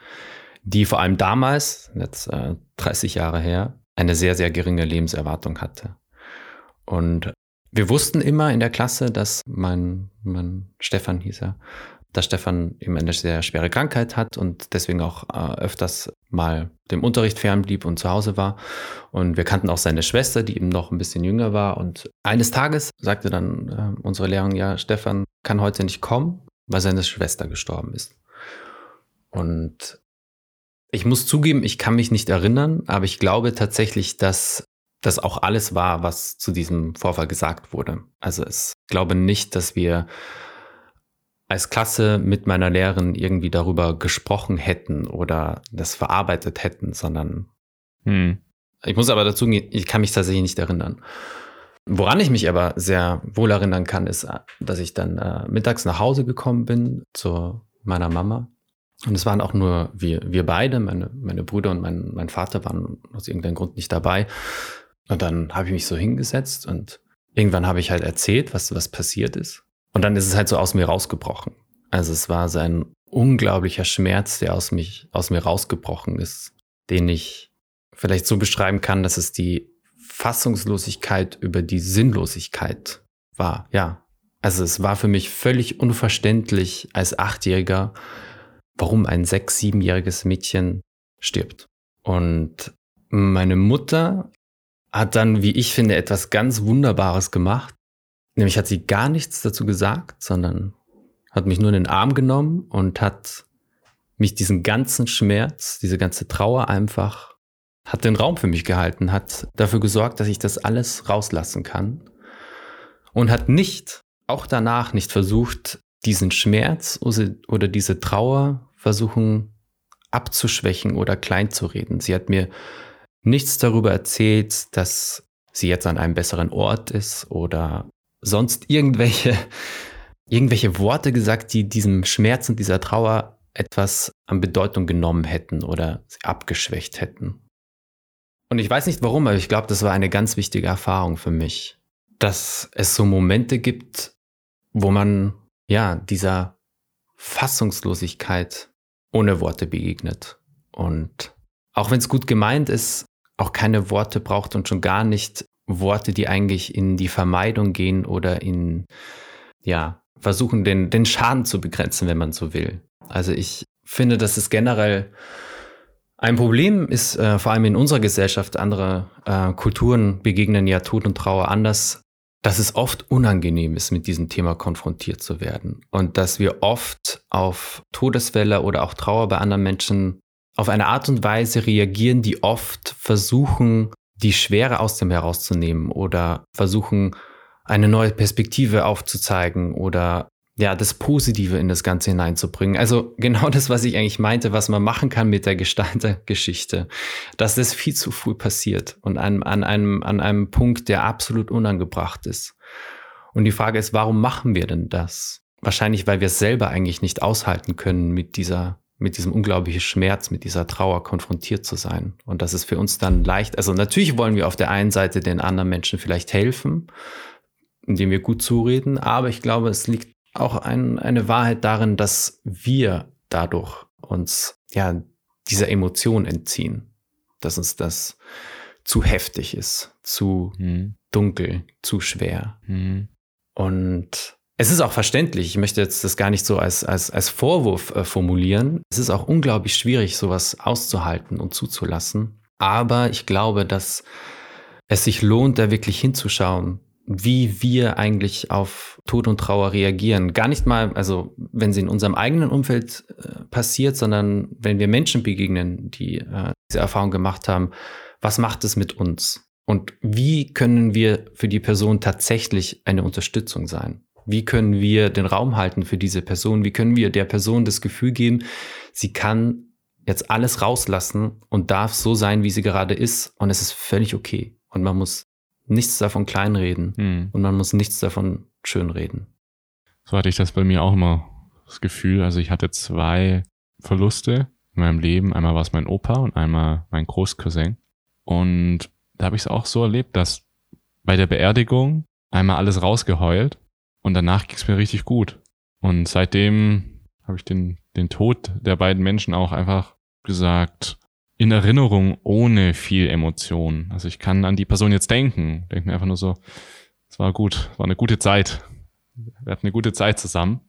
die vor allem damals, jetzt äh, 30 Jahre her, eine sehr, sehr geringe Lebenserwartung hatte. Und wir wussten immer in der Klasse, dass mein, mein Stefan hieß er, dass Stefan eben eine sehr schwere Krankheit hat und deswegen auch äh, öfters mal dem Unterricht fernblieb und zu Hause war. Und wir kannten auch seine Schwester, die eben noch ein bisschen jünger war. Und eines Tages sagte dann äh, unsere Lehrerin, ja, Stefan kann heute nicht kommen, weil seine Schwester gestorben ist. Und ich muss zugeben, ich kann mich nicht erinnern, aber ich glaube tatsächlich, dass das auch alles war, was zu diesem Vorfall gesagt wurde. Also ich glaube nicht, dass wir als Klasse mit meiner Lehrerin irgendwie darüber gesprochen hätten oder das verarbeitet hätten, sondern hm. ich muss aber dazu gehen, ich kann mich tatsächlich nicht erinnern. Woran ich mich aber sehr wohl erinnern kann, ist, dass ich dann äh, mittags nach Hause gekommen bin zu meiner Mama und es waren auch nur wir, wir beide, meine, meine Brüder und mein, mein Vater waren aus irgendeinem Grund nicht dabei. Und dann habe ich mich so hingesetzt und irgendwann habe ich halt erzählt, was, was passiert ist. Und dann ist es halt so aus mir rausgebrochen. Also es war so ein unglaublicher Schmerz, der aus, mich, aus mir rausgebrochen ist, den ich vielleicht so beschreiben kann, dass es die Fassungslosigkeit über die Sinnlosigkeit war. Ja, also es war für mich völlig unverständlich als Achtjähriger, warum ein sechs-, siebenjähriges Mädchen stirbt. Und meine Mutter hat dann, wie ich finde, etwas ganz Wunderbares gemacht. Nämlich hat sie gar nichts dazu gesagt, sondern hat mich nur in den Arm genommen und hat mich diesen ganzen Schmerz, diese ganze Trauer einfach, hat den Raum für mich gehalten, hat dafür gesorgt, dass ich das alles rauslassen kann und hat nicht, auch danach nicht versucht, diesen Schmerz oder diese Trauer versuchen abzuschwächen oder kleinzureden. Sie hat mir nichts darüber erzählt, dass sie jetzt an einem besseren Ort ist oder sonst irgendwelche, irgendwelche Worte gesagt, die diesem Schmerz und dieser Trauer etwas an Bedeutung genommen hätten oder abgeschwächt hätten. Und ich weiß nicht warum, aber ich glaube, das war eine ganz wichtige Erfahrung für mich, dass es so Momente gibt, wo man ja dieser Fassungslosigkeit ohne Worte begegnet. Und auch wenn es gut gemeint ist, auch keine Worte braucht und schon gar nicht Worte, die eigentlich in die Vermeidung gehen oder in, ja, versuchen, den, den Schaden zu begrenzen, wenn man so will. Also ich finde, dass es generell ein Problem ist, äh, vor allem in unserer Gesellschaft, andere äh, Kulturen begegnen ja Tod und Trauer anders, dass es oft unangenehm ist, mit diesem Thema konfrontiert zu werden und dass wir oft auf Todesfälle oder auch Trauer bei anderen Menschen auf eine Art und Weise reagieren, die oft versuchen, die Schwere aus dem herauszunehmen oder versuchen, eine neue Perspektive aufzuzeigen oder ja, das Positive in das Ganze hineinzubringen. Also genau das, was ich eigentlich meinte, was man machen kann mit der Gestaltergeschichte, dass das viel zu früh passiert und an, an, einem, an einem Punkt, der absolut unangebracht ist. Und die Frage ist, warum machen wir denn das? Wahrscheinlich, weil wir es selber eigentlich nicht aushalten können, mit dieser, mit diesem unglaublichen Schmerz, mit dieser Trauer konfrontiert zu sein. Und das ist für uns dann leicht. Also natürlich wollen wir auf der einen Seite den anderen Menschen vielleicht helfen, indem wir gut zureden, aber ich glaube, es liegt auch ein, eine Wahrheit darin, dass wir dadurch uns ja dieser Emotion entziehen, dass uns das zu heftig ist, zu mhm. dunkel, zu schwer. Mhm. Und es ist auch verständlich. Ich möchte jetzt das gar nicht so als, als, als Vorwurf äh, formulieren. Es ist auch unglaublich schwierig, sowas auszuhalten und zuzulassen. Aber ich glaube, dass es sich lohnt, da wirklich hinzuschauen, wie wir eigentlich auf Tod und Trauer reagieren. Gar nicht mal, also wenn sie in unserem eigenen Umfeld äh, passiert, sondern wenn wir Menschen begegnen, die äh, diese Erfahrung gemacht haben, was macht es mit uns? Und wie können wir für die Person tatsächlich eine Unterstützung sein? Wie können wir den Raum halten für diese Person? Wie können wir der Person das Gefühl geben, sie kann jetzt alles rauslassen und darf so sein, wie sie gerade ist und es ist völlig okay. Und man muss nichts davon kleinreden hm. und man muss nichts davon schönreden. So hatte ich das bei mir auch immer das Gefühl. Also ich hatte zwei Verluste in meinem Leben. Einmal war es mein Opa und einmal mein Großcousin. Und da habe ich es auch so erlebt, dass bei der Beerdigung einmal alles rausgeheult und danach ging es mir richtig gut. Und seitdem habe ich den, den Tod der beiden Menschen auch einfach gesagt, in Erinnerung ohne viel Emotion. Also ich kann an die Person jetzt denken, denke mir einfach nur so, es war gut, war eine gute Zeit. Wir hatten eine gute Zeit zusammen.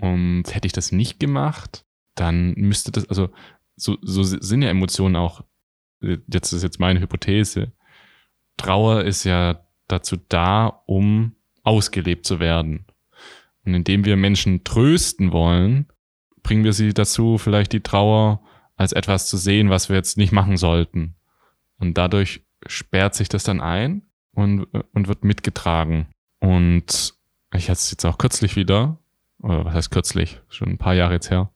Und hätte ich das nicht gemacht, dann müsste das, also so, so sind ja Emotionen auch, jetzt ist jetzt meine Hypothese, Trauer ist ja dazu da, um ausgelebt zu werden. Und indem wir Menschen trösten wollen, bringen wir sie dazu, vielleicht die Trauer als etwas zu sehen, was wir jetzt nicht machen sollten. Und dadurch sperrt sich das dann ein und, und wird mitgetragen. Und ich hatte es jetzt auch kürzlich wieder, oder was heißt kürzlich, schon ein paar Jahre jetzt her.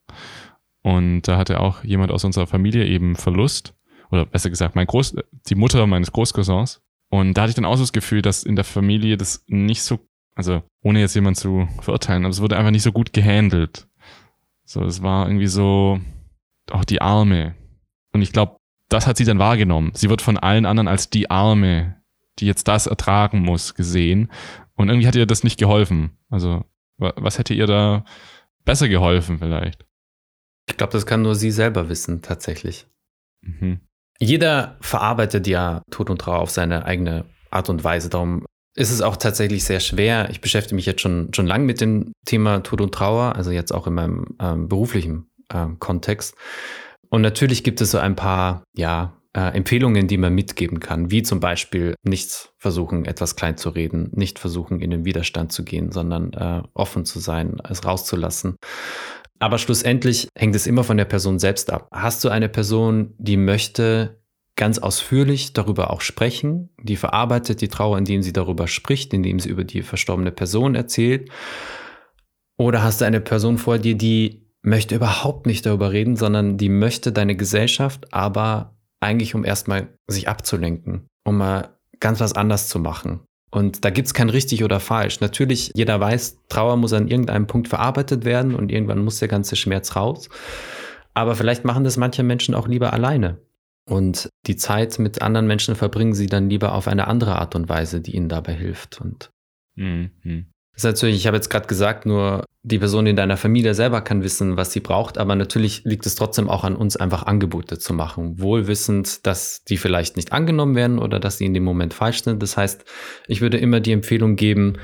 Und da hatte auch jemand aus unserer Familie eben Verlust, oder besser gesagt, mein Groß, die Mutter meines Großcousins. Und da hatte ich dann auch so das Gefühl, dass in der Familie das nicht so, also ohne jetzt jemand zu verurteilen, aber es wurde einfach nicht so gut gehandelt. So, es war irgendwie so, auch die Arme. Und ich glaube, das hat sie dann wahrgenommen. Sie wird von allen anderen als die Arme, die jetzt das ertragen muss, gesehen. Und irgendwie hat ihr das nicht geholfen. Also, was hätte ihr da besser geholfen vielleicht? Ich glaube, das kann nur sie selber wissen, tatsächlich. Mhm. Jeder verarbeitet ja Tod und Trauer auf seine eigene Art und Weise. Darum ist es auch tatsächlich sehr schwer. Ich beschäftige mich jetzt schon, schon lange mit dem Thema Tod und Trauer, also jetzt auch in meinem ähm, beruflichen ähm, Kontext. Und natürlich gibt es so ein paar, ja, äh, Empfehlungen, die man mitgeben kann, wie zum Beispiel nicht versuchen, etwas klein zu reden, nicht versuchen, in den Widerstand zu gehen, sondern äh, offen zu sein, es rauszulassen. Aber schlussendlich hängt es immer von der Person selbst ab. Hast du eine Person, die möchte ganz ausführlich darüber auch sprechen, die verarbeitet die Trauer, indem sie darüber spricht, indem sie über die verstorbene Person erzählt? Oder hast du eine Person vor dir, die möchte überhaupt nicht darüber reden, sondern die möchte deine Gesellschaft, aber eigentlich um erstmal sich abzulenken, um mal ganz was anders zu machen. Und da gibt es kein richtig oder falsch. Natürlich, jeder weiß, Trauer muss an irgendeinem Punkt verarbeitet werden und irgendwann muss der ganze Schmerz raus. Aber vielleicht machen das manche Menschen auch lieber alleine. Und die Zeit mit anderen Menschen verbringen sie dann lieber auf eine andere Art und Weise, die ihnen dabei hilft. Und mhm. Das ist natürlich, ich habe jetzt gerade gesagt, nur die Person in deiner Familie selber kann wissen, was sie braucht, aber natürlich liegt es trotzdem auch an uns, einfach Angebote zu machen, wohlwissend, dass die vielleicht nicht angenommen werden oder dass sie in dem Moment falsch sind. Das heißt, ich würde immer die Empfehlung geben,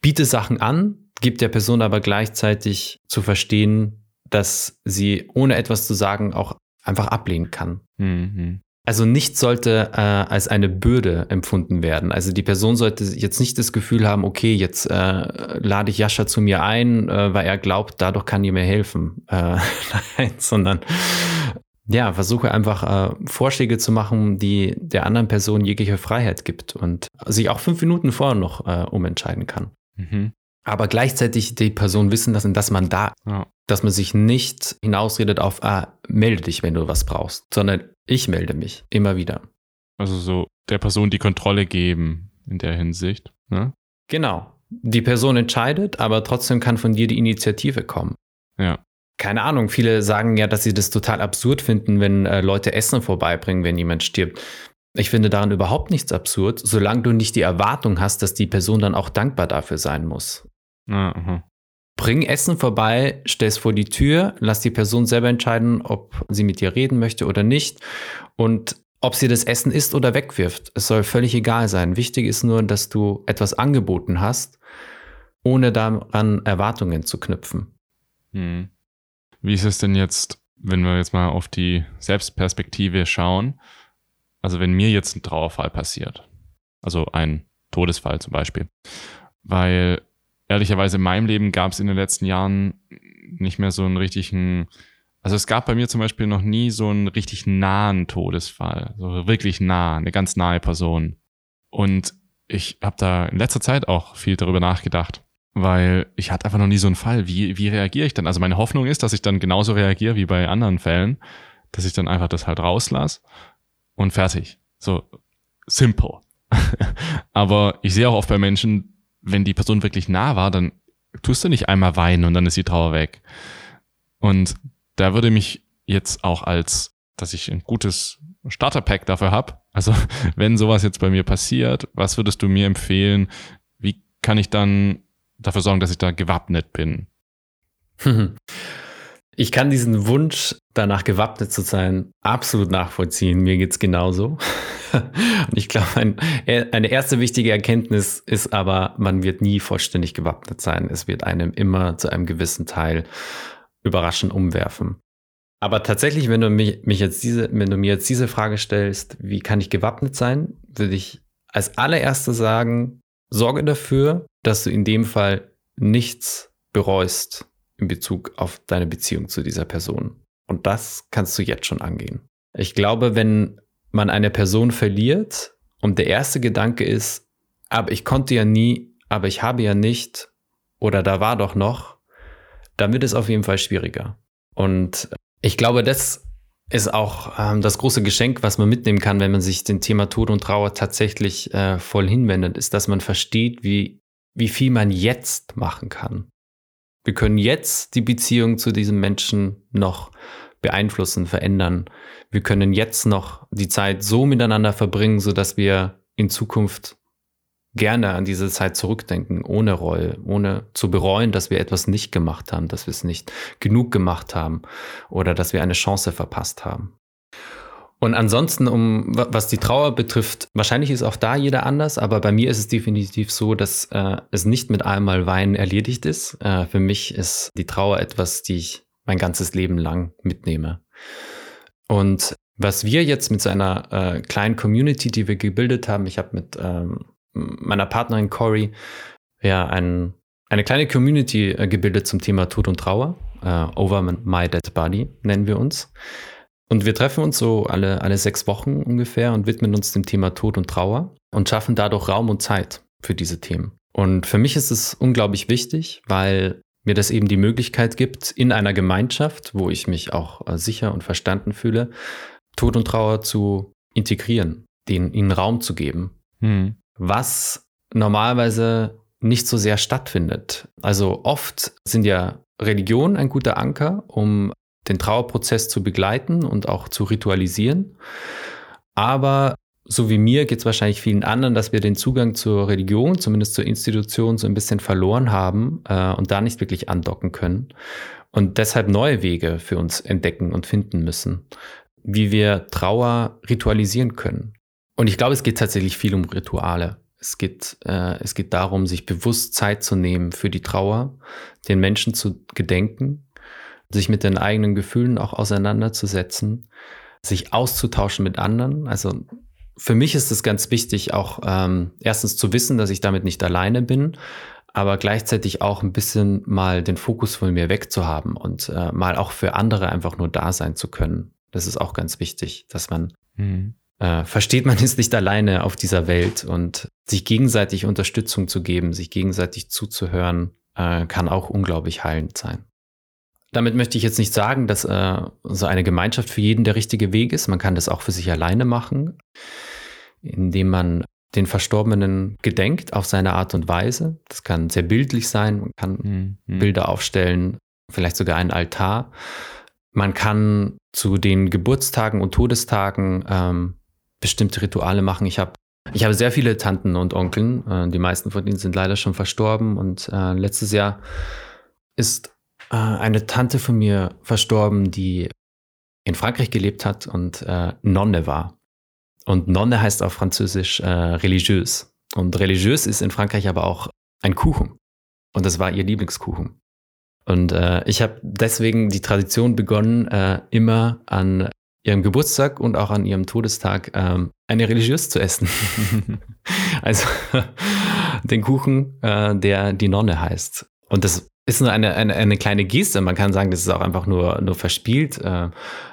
biete Sachen an, gib der Person aber gleichzeitig zu verstehen, dass sie ohne etwas zu sagen auch einfach ablehnen kann. Mhm. Also nichts sollte äh, als eine Bürde empfunden werden. Also die Person sollte jetzt nicht das Gefühl haben, okay, jetzt äh, lade ich Jascha zu mir ein, äh, weil er glaubt, dadurch kann ihr mir helfen. Äh, nein, sondern ja, versuche einfach äh, Vorschläge zu machen, die der anderen Person jegliche Freiheit gibt und sich auch fünf Minuten vorher noch äh, umentscheiden kann. Mhm. Aber gleichzeitig die Person wissen lassen, dass man da, ja. dass man sich nicht hinausredet auf, ah, melde dich, wenn du was brauchst, sondern ich melde mich immer wieder. Also so der Person die Kontrolle geben in der Hinsicht. Ne? Genau. Die Person entscheidet, aber trotzdem kann von dir die Initiative kommen. Ja. Keine Ahnung, viele sagen ja, dass sie das total absurd finden, wenn äh, Leute Essen vorbeibringen, wenn jemand stirbt. Ich finde daran überhaupt nichts absurd, solange du nicht die Erwartung hast, dass die Person dann auch dankbar dafür sein muss. Aha. Bring Essen vorbei, stell es vor die Tür, lass die Person selber entscheiden, ob sie mit dir reden möchte oder nicht. Und ob sie das Essen isst oder wegwirft, es soll völlig egal sein. Wichtig ist nur, dass du etwas angeboten hast, ohne daran Erwartungen zu knüpfen. Hm. Wie ist es denn jetzt, wenn wir jetzt mal auf die Selbstperspektive schauen? Also wenn mir jetzt ein Trauerfall passiert, also ein Todesfall zum Beispiel, weil ehrlicherweise in meinem Leben gab es in den letzten Jahren nicht mehr so einen richtigen also es gab bei mir zum Beispiel noch nie so einen richtig nahen Todesfall, so wirklich nah, eine ganz nahe Person. Und ich habe da in letzter Zeit auch viel darüber nachgedacht, weil ich hatte einfach noch nie so einen Fall. Wie, wie reagiere ich dann? Also meine Hoffnung ist, dass ich dann genauso reagiere wie bei anderen Fällen, dass ich dann einfach das halt rauslasse und fertig. So simple. Aber ich sehe auch oft bei Menschen, wenn die Person wirklich nah war, dann tust du nicht einmal weinen und dann ist die Trauer weg. Und da würde mich jetzt auch als, dass ich ein gutes Starterpack dafür habe. Also wenn sowas jetzt bei mir passiert, was würdest du mir empfehlen? Wie kann ich dann dafür sorgen, dass ich da gewappnet bin? Ich kann diesen Wunsch, danach gewappnet zu sein, absolut nachvollziehen. Mir geht's genauso. Und ich glaube, ein, eine erste wichtige Erkenntnis ist aber, man wird nie vollständig gewappnet sein. Es wird einem immer zu einem gewissen Teil überraschend umwerfen. Aber tatsächlich, wenn du mich, mich jetzt diese, wenn du mir jetzt diese Frage stellst, wie kann ich gewappnet sein, würde ich als allererstes sagen, sorge dafür, dass du in dem Fall nichts bereust in Bezug auf deine Beziehung zu dieser Person. Und das kannst du jetzt schon angehen. Ich glaube, wenn man eine Person verliert und der erste Gedanke ist, aber ich konnte ja nie, aber ich habe ja nicht oder da war doch noch, dann wird es auf jeden Fall schwieriger. Und ich glaube, das ist auch ähm, das große Geschenk, was man mitnehmen kann, wenn man sich dem Thema Tod und Trauer tatsächlich äh, voll hinwendet, ist, dass man versteht, wie, wie viel man jetzt machen kann. Wir können jetzt die Beziehung zu diesem Menschen noch beeinflussen, verändern. Wir können jetzt noch die Zeit so miteinander verbringen, sodass wir in Zukunft gerne an diese Zeit zurückdenken, ohne Reue, ohne zu bereuen, dass wir etwas nicht gemacht haben, dass wir es nicht genug gemacht haben oder dass wir eine Chance verpasst haben. Und ansonsten, um was die Trauer betrifft, wahrscheinlich ist auch da jeder anders, aber bei mir ist es definitiv so, dass äh, es nicht mit einmal Weinen erledigt ist. Äh, für mich ist die Trauer etwas, die ich mein ganzes Leben lang mitnehme. Und was wir jetzt mit so einer äh, kleinen Community, die wir gebildet haben, ich habe mit ähm, meiner Partnerin Cory ja ein, eine kleine Community äh, gebildet zum Thema Tod und Trauer. Uh, Over My Dead Body nennen wir uns. Und wir treffen uns so alle, alle sechs Wochen ungefähr und widmen uns dem Thema Tod und Trauer und schaffen dadurch Raum und Zeit für diese Themen. Und für mich ist es unglaublich wichtig, weil mir das eben die Möglichkeit gibt, in einer Gemeinschaft, wo ich mich auch äh, sicher und verstanden fühle, Tod und Trauer zu integrieren, denen, ihnen Raum zu geben. Mhm was normalerweise nicht so sehr stattfindet. Also oft sind ja Religionen ein guter Anker, um den Trauerprozess zu begleiten und auch zu ritualisieren. Aber so wie mir geht es wahrscheinlich vielen anderen, dass wir den Zugang zur Religion, zumindest zur Institution, so ein bisschen verloren haben äh, und da nicht wirklich andocken können und deshalb neue Wege für uns entdecken und finden müssen, wie wir Trauer ritualisieren können. Und ich glaube, es geht tatsächlich viel um Rituale. Es geht, äh, es geht darum, sich bewusst Zeit zu nehmen für die Trauer, den Menschen zu gedenken, sich mit den eigenen Gefühlen auch auseinanderzusetzen, sich auszutauschen mit anderen. Also für mich ist es ganz wichtig, auch ähm, erstens zu wissen, dass ich damit nicht alleine bin, aber gleichzeitig auch ein bisschen mal den Fokus von mir wegzuhaben und äh, mal auch für andere einfach nur da sein zu können. Das ist auch ganz wichtig, dass man mhm äh, versteht, man ist nicht alleine auf dieser Welt und sich gegenseitig Unterstützung zu geben, sich gegenseitig zuzuhören, äh, kann auch unglaublich heilend sein. Damit möchte ich jetzt nicht sagen, dass äh, so eine Gemeinschaft für jeden der richtige Weg ist. Man kann das auch für sich alleine machen, indem man den Verstorbenen gedenkt auf seine Art und Weise. Das kann sehr bildlich sein. Man kann mhm. Bilder aufstellen, vielleicht sogar einen Altar. Man kann zu den Geburtstagen und Todestagen ähm, bestimmte Rituale machen. Ich habe ich habe sehr viele Tanten und Onkeln. Äh, die meisten von ihnen sind leider schon verstorben. Und äh, letztes Jahr ist äh, eine Tante von mir verstorben, die in Frankreich gelebt hat und äh, Nonne war. Und Nonne heißt auf Französisch äh, religiös. Und religiös ist in Frankreich aber auch ein Kuchen. Und das war ihr Lieblingskuchen. Und äh, ich habe deswegen die Tradition begonnen, äh, immer an ihrem Geburtstag und auch an ihrem Todestag ähm, eine religiös zu essen. also den Kuchen, äh, der die Nonne heißt. Und das ist nur eine, eine, eine kleine Geste. Man kann sagen, das ist auch einfach nur, nur verspielt. Äh,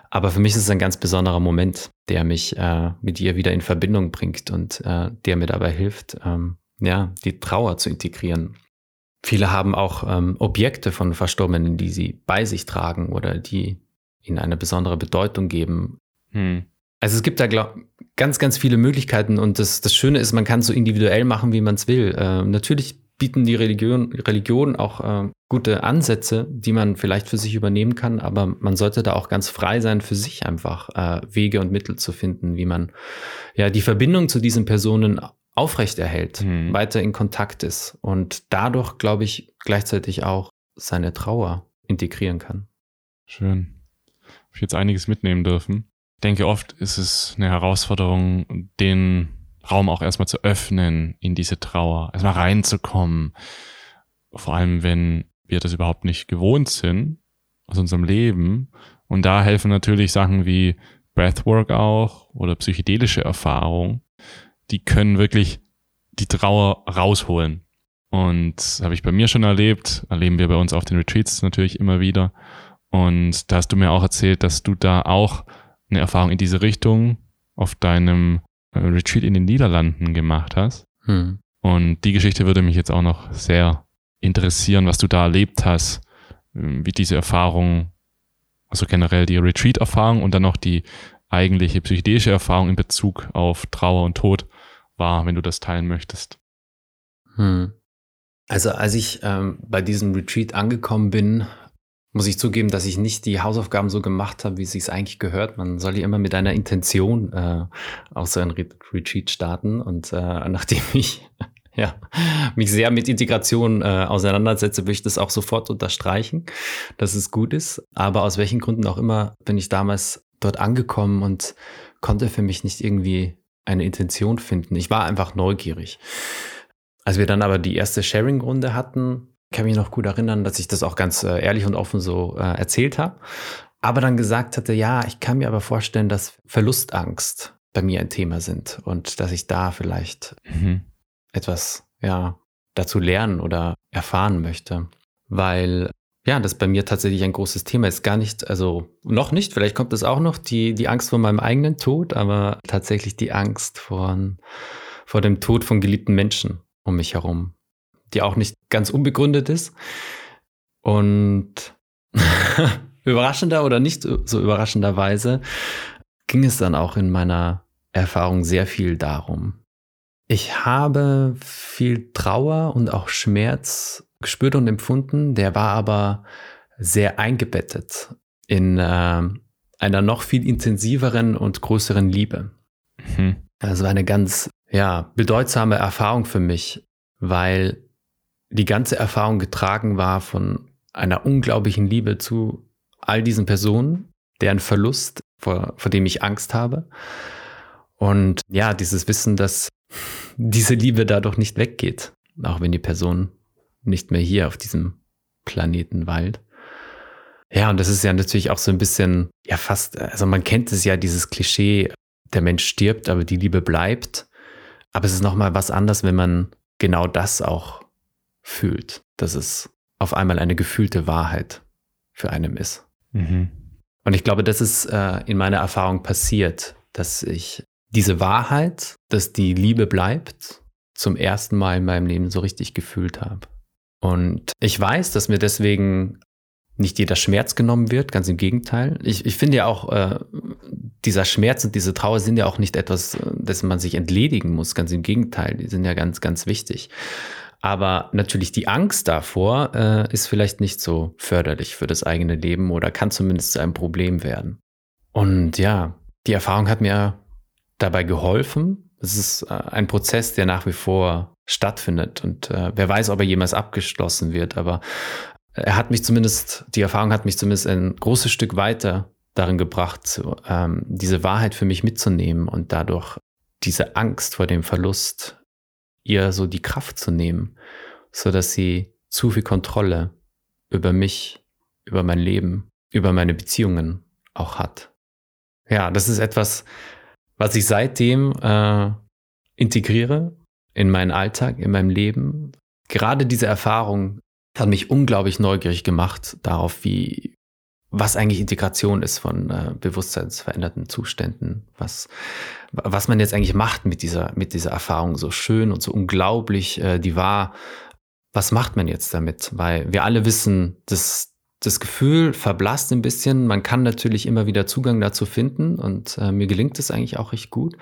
aber für mich ist es ein ganz besonderer Moment, der mich äh, mit ihr wieder in Verbindung bringt und äh, der mir dabei hilft, ähm, ja, die Trauer zu integrieren. Viele haben auch ähm, Objekte von Verstorbenen, die sie bei sich tragen oder die ihnen eine besondere Bedeutung geben. Hm. Also es gibt da glaub, ganz, ganz viele Möglichkeiten und das, das Schöne ist, man kann so individuell machen, wie man es will. Äh, natürlich bieten die Religion, Religionen auch äh, gute Ansätze, die man vielleicht für sich übernehmen kann, aber man sollte da auch ganz frei sein, für sich einfach äh, Wege und Mittel zu finden, wie man ja die Verbindung zu diesen Personen aufrechterhält, mhm. weiter in Kontakt ist und dadurch, glaube ich, gleichzeitig auch seine Trauer integrieren kann. Schön. Hab ich jetzt einiges mitnehmen dürfen. Ich denke, oft ist es eine Herausforderung, den Raum auch erstmal zu öffnen in diese Trauer, erstmal reinzukommen. Vor allem, wenn wir das überhaupt nicht gewohnt sind aus unserem Leben. Und da helfen natürlich Sachen wie Breathwork auch oder psychedelische Erfahrung. Die können wirklich die Trauer rausholen. Und habe ich bei mir schon erlebt, erleben wir bei uns auf den Retreats natürlich immer wieder. Und da hast du mir auch erzählt, dass du da auch eine Erfahrung in diese Richtung auf deinem Retreat in den Niederlanden gemacht hast. Hm. Und die Geschichte würde mich jetzt auch noch sehr interessieren, was du da erlebt hast, ähm, wie diese Erfahrung, also generell die Retreat-Erfahrung und dann noch die eigentliche psychedelische Erfahrung in Bezug auf Trauer und Tod war, wenn du das teilen möchtest. Hm. Also als ich ähm, bei diesem Retreat angekommen bin, muss ich zugeben, dass ich nicht die Hausaufgaben so gemacht habe, wie es sich eigentlich gehört. Man soll ja immer mit einer Intention äh, auf so ein Retreat starten. Und äh, nachdem ich ja, mich sehr mit Integration äh, auseinandersetze, will ich das auch sofort unterstreichen, dass es gut ist. Aber aus welchen Gründen auch immer bin ich damals dort angekommen und konnte für mich nicht irgendwie eine Intention finden. Ich war einfach neugierig. Als wir dann aber die erste Sharing-Runde hatten, kann mich noch gut erinnern, dass ich das auch ganz äh, ehrlich und offen so äh, erzählt habe. Aber dann gesagt hatte, ja, ich kann mir aber vorstellen, dass Verlustangst bei mir ein Thema sind und dass ich da vielleicht mhm. etwas, ja, dazu lernen oder erfahren möchte. Weil, ja, das bei mir tatsächlich ein großes Thema ist. Gar nicht, also noch nicht, vielleicht kommt es auch noch, die, die Angst vor meinem eigenen Tod, aber tatsächlich die Angst vor, vor dem Tod von geliebten Menschen um mich herum die auch nicht ganz unbegründet ist. Und überraschender oder nicht so überraschenderweise ging es dann auch in meiner Erfahrung sehr viel darum. Ich habe viel Trauer und auch Schmerz gespürt und empfunden, der war aber sehr eingebettet in äh, einer noch viel intensiveren und größeren Liebe. Mhm. Das war eine ganz ja, bedeutsame Erfahrung für mich, weil die ganze Erfahrung getragen war von einer unglaublichen Liebe zu all diesen Personen, deren Verlust, vor, vor dem ich Angst habe. Und ja, dieses Wissen, dass diese Liebe dadurch nicht weggeht, auch wenn die Person nicht mehr hier auf diesem Planeten weilt. Ja, und das ist ja natürlich auch so ein bisschen, ja, fast, also man kennt es ja, dieses Klischee, der Mensch stirbt, aber die Liebe bleibt. Aber es ist nochmal was anderes, wenn man genau das auch fühlt, dass es auf einmal eine gefühlte Wahrheit für einen ist. Mhm. Und ich glaube, das ist äh, in meiner Erfahrung passiert, dass ich diese Wahrheit, dass die Liebe bleibt, zum ersten Mal in meinem Leben so richtig gefühlt habe. Und ich weiß, dass mir deswegen nicht jeder Schmerz genommen wird, ganz im Gegenteil. Ich, ich finde ja auch, äh, dieser Schmerz und diese Trauer sind ja auch nicht etwas, dessen man sich entledigen muss, ganz im Gegenteil, die sind ja ganz, ganz wichtig. Aber natürlich die Angst davor äh, ist vielleicht nicht so förderlich für das eigene Leben oder kann zumindest zu einem Problem werden. Und ja, die Erfahrung hat mir dabei geholfen. Es ist äh, ein Prozess, der nach wie vor stattfindet und äh, wer weiß, ob er jemals abgeschlossen wird, aber er hat mich zumindest, die Erfahrung hat mich zumindest ein großes Stück weiter darin gebracht, ähm, diese Wahrheit für mich mitzunehmen und dadurch diese Angst vor dem Verlust ihr so die Kraft zu nehmen, so dass sie zu viel Kontrolle über mich, über mein Leben, über meine Beziehungen auch hat. Ja, das ist etwas, was ich seitdem äh, integriere in meinen Alltag, in meinem Leben. Gerade diese Erfahrung hat mich unglaublich neugierig gemacht darauf, wie, was eigentlich Integration ist von äh, bewusstseinsveränderten Zuständen, was, was man jetzt eigentlich macht mit dieser, mit dieser Erfahrung so schön und so unglaublich, äh, die war, was macht man jetzt damit? Weil wir alle wissen, dass das Gefühl verblasst ein bisschen. Man kann natürlich immer wieder Zugang dazu finden und äh, mir gelingt es eigentlich auch recht gut.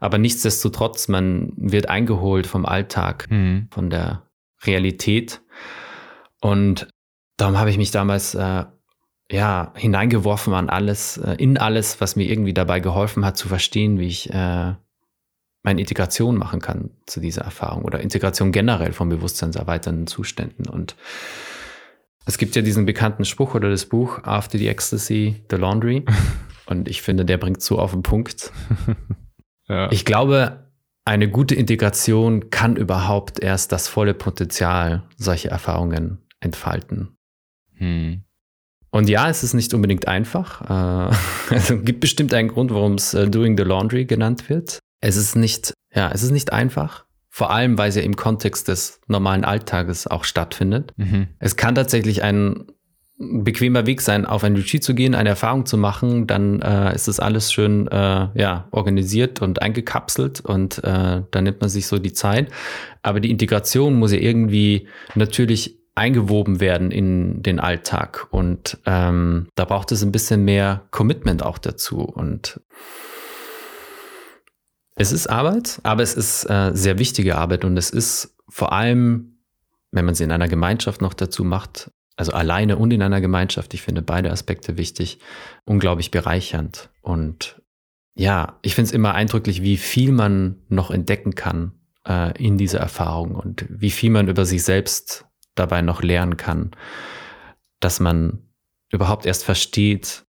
Aber nichtsdestotrotz, man wird eingeholt vom Alltag, mhm. von der Realität. Und darum habe ich mich damals äh, ja hineingeworfen an alles, äh, in alles, was mir irgendwie dabei geholfen hat zu verstehen, wie ich äh, meine Integration machen kann zu dieser Erfahrung oder Integration generell von bewusstseinserweiternden Zuständen. Und es gibt ja diesen bekannten Spruch oder das Buch After the Ecstasy, The Laundry. Und ich finde, der bringt so auf den Punkt. ja. Ich glaube, eine gute Integration kann überhaupt erst das volle Potenzial solcher Erfahrungen entfalten. Hm. Und ja, es ist nicht unbedingt einfach. Äh, also gibt bestimmt einen Grund, warum es äh, Doing the Laundry genannt wird. Es ist nicht, ja, es ist nicht einfach. Vor allem, weil es ja im Kontext des normalen Alltages auch stattfindet. Mhm. Es kann tatsächlich ein bequemer Weg sein, auf ein Retreat zu gehen, eine Erfahrung zu machen, dann äh, ist das alles schön äh, ja, organisiert und eingekapselt und äh, dann nimmt man sich so die Zeit. Aber die Integration muss ja irgendwie natürlich eingewoben werden in den Alltag. Und ähm, da braucht es ein bisschen mehr Commitment auch dazu. Und es ist Arbeit, aber es ist äh, sehr wichtige Arbeit und es ist vor allem, wenn man sie in einer Gemeinschaft noch dazu macht, also alleine und in einer Gemeinschaft, ich finde beide Aspekte wichtig, unglaublich bereichernd. Und ja, ich finde es immer eindrücklich, wie viel man noch entdecken kann äh, in dieser Erfahrung und wie viel man über sich selbst dabei noch lernen kann, dass man überhaupt erst versteht,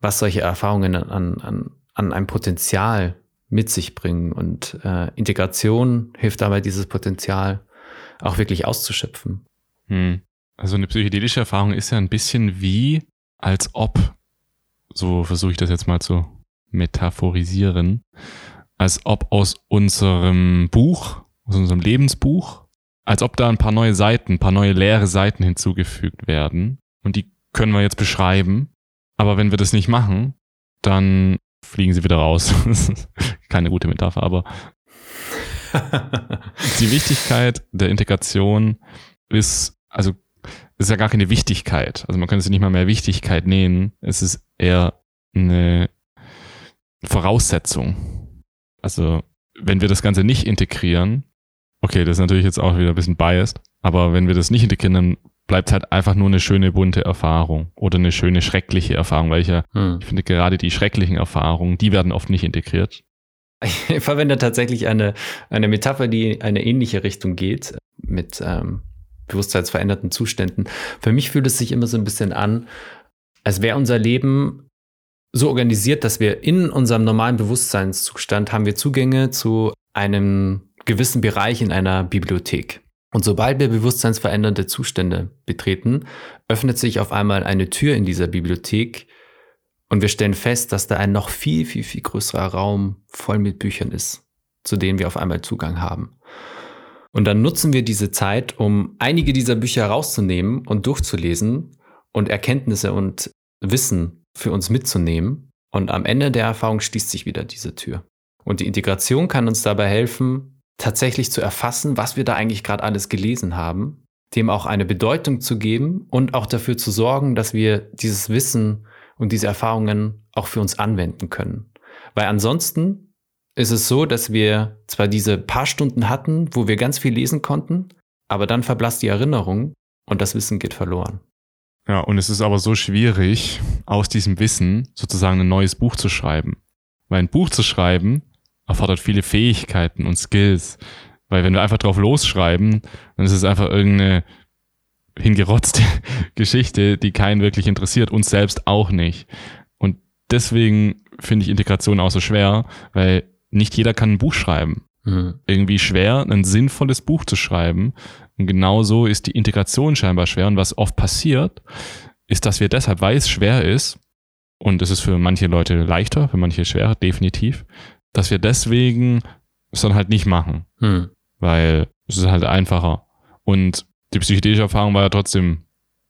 was solche Erfahrungen an, an, an einem Potenzial mit sich bringen. Und äh, Integration hilft dabei, dieses Potenzial auch wirklich auszuschöpfen. Hm. Also eine psychedelische Erfahrung ist ja ein bisschen wie, als ob, so versuche ich das jetzt mal zu metaphorisieren, als ob aus unserem Buch, aus unserem Lebensbuch, als ob da ein paar neue Seiten, ein paar neue leere Seiten hinzugefügt werden. Und die können wir jetzt beschreiben. Aber wenn wir das nicht machen, dann fliegen sie wieder raus. Keine gute Metapher, aber die Wichtigkeit der Integration ist, also ist ja gar keine Wichtigkeit. Also man könnte sie nicht mal mehr Wichtigkeit nehmen. Es ist eher eine Voraussetzung. Also wenn wir das Ganze nicht integrieren, Okay, das ist natürlich jetzt auch wieder ein bisschen biased, aber wenn wir das nicht integrieren, dann bleibt halt einfach nur eine schöne bunte Erfahrung oder eine schöne schreckliche Erfahrung, weil ich ja, hm. ich finde gerade die schrecklichen Erfahrungen, die werden oft nicht integriert. Ich verwende tatsächlich eine, eine Metapher, die in eine ähnliche Richtung geht, mit ähm, bewusstseinsveränderten Zuständen. Für mich fühlt es sich immer so ein bisschen an, als wäre unser Leben so organisiert, dass wir in unserem normalen Bewusstseinszustand haben wir Zugänge zu einem gewissen Bereich in einer Bibliothek. Und sobald wir bewusstseinsverändernde Zustände betreten, öffnet sich auf einmal eine Tür in dieser Bibliothek und wir stellen fest, dass da ein noch viel, viel, viel größerer Raum voll mit Büchern ist, zu denen wir auf einmal Zugang haben. Und dann nutzen wir diese Zeit, um einige dieser Bücher rauszunehmen und durchzulesen und Erkenntnisse und Wissen für uns mitzunehmen. Und am Ende der Erfahrung schließt sich wieder diese Tür. Und die Integration kann uns dabei helfen, tatsächlich zu erfassen, was wir da eigentlich gerade alles gelesen haben, dem auch eine Bedeutung zu geben und auch dafür zu sorgen, dass wir dieses Wissen und diese Erfahrungen auch für uns anwenden können. Weil ansonsten ist es so, dass wir zwar diese paar Stunden hatten, wo wir ganz viel lesen konnten, aber dann verblasst die Erinnerung und das Wissen geht verloren. Ja, und es ist aber so schwierig, aus diesem Wissen sozusagen ein neues Buch zu schreiben. Weil ein Buch zu schreiben erfordert viele Fähigkeiten und Skills. Weil wenn wir einfach drauf losschreiben, dann ist es einfach irgendeine hingerotzte Geschichte, die keinen wirklich interessiert, uns selbst auch nicht. Und deswegen finde ich Integration auch so schwer, weil nicht jeder kann ein Buch schreiben. Mhm. Irgendwie schwer, ein sinnvolles Buch zu schreiben. Und genauso ist die Integration scheinbar schwer. Und was oft passiert, ist, dass wir deshalb, weil es schwer ist, und es ist für manche Leute leichter, für manche schwerer, definitiv, dass wir deswegen es dann halt nicht machen. Mhm. Weil es ist halt einfacher. Und die psychedelische Erfahrung war ja trotzdem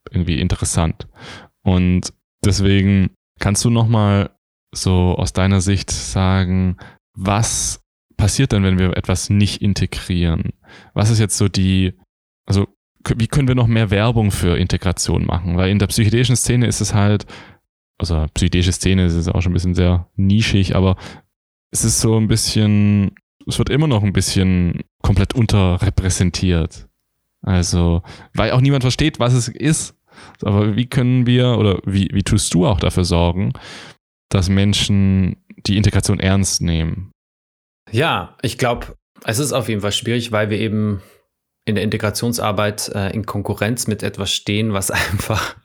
irgendwie interessant. Und deswegen kannst du nochmal so aus deiner Sicht sagen, was passiert denn, wenn wir etwas nicht integrieren? Was ist jetzt so die, also wie können wir noch mehr Werbung für Integration machen? Weil in der psychedelischen Szene ist es halt, also psychedelische Szene ist es auch schon ein bisschen sehr nischig, aber es ist so ein bisschen, es wird immer noch ein bisschen komplett unterrepräsentiert. Also, weil auch niemand versteht, was es ist. Aber wie können wir oder wie, wie tust du auch dafür sorgen, dass Menschen die Integration ernst nehmen? Ja, ich glaube, es ist auf jeden Fall schwierig, weil wir eben in der Integrationsarbeit äh, in Konkurrenz mit etwas stehen, was einfach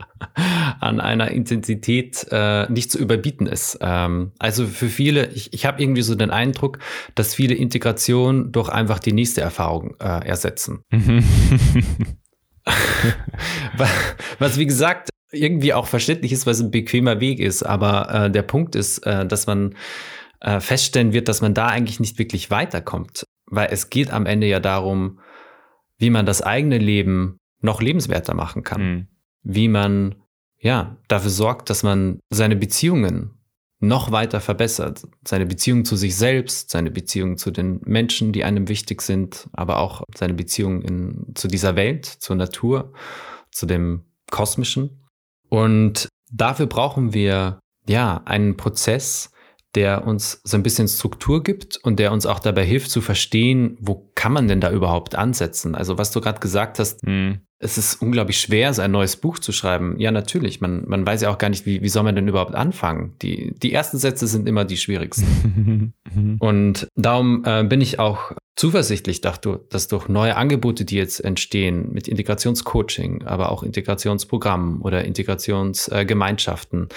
an einer Intensität äh, nicht zu überbieten ist. Ähm, also für viele, ich, ich habe irgendwie so den Eindruck, dass viele Integration durch einfach die nächste Erfahrung äh, ersetzen. was wie gesagt irgendwie auch verständlich ist, weil es ein bequemer Weg ist. Aber äh, der Punkt ist, äh, dass man äh, feststellen wird, dass man da eigentlich nicht wirklich weiterkommt. Weil es geht am Ende ja darum, wie man das eigene Leben noch lebenswerter machen kann. Mhm. Wie man ja dafür sorgt, dass man seine Beziehungen noch weiter verbessert. Seine Beziehung zu sich selbst, seine Beziehung zu den Menschen, die einem wichtig sind, aber auch seine Beziehung in, zu dieser Welt, zur Natur, zu dem Kosmischen. Und dafür brauchen wir ja einen Prozess, der uns so ein bisschen Struktur gibt und der uns auch dabei hilft zu verstehen, wo kann man denn da überhaupt ansetzen? Also was du gerade gesagt hast, mhm. es ist unglaublich schwer, so ein neues Buch zu schreiben. Ja, natürlich. Man, man weiß ja auch gar nicht, wie, wie soll man denn überhaupt anfangen? Die, die ersten Sätze sind immer die schwierigsten. und darum äh, bin ich auch zuversichtlich, dass, du, dass durch neue Angebote, die jetzt entstehen, mit Integrationscoaching, aber auch Integrationsprogrammen oder Integrationsgemeinschaften,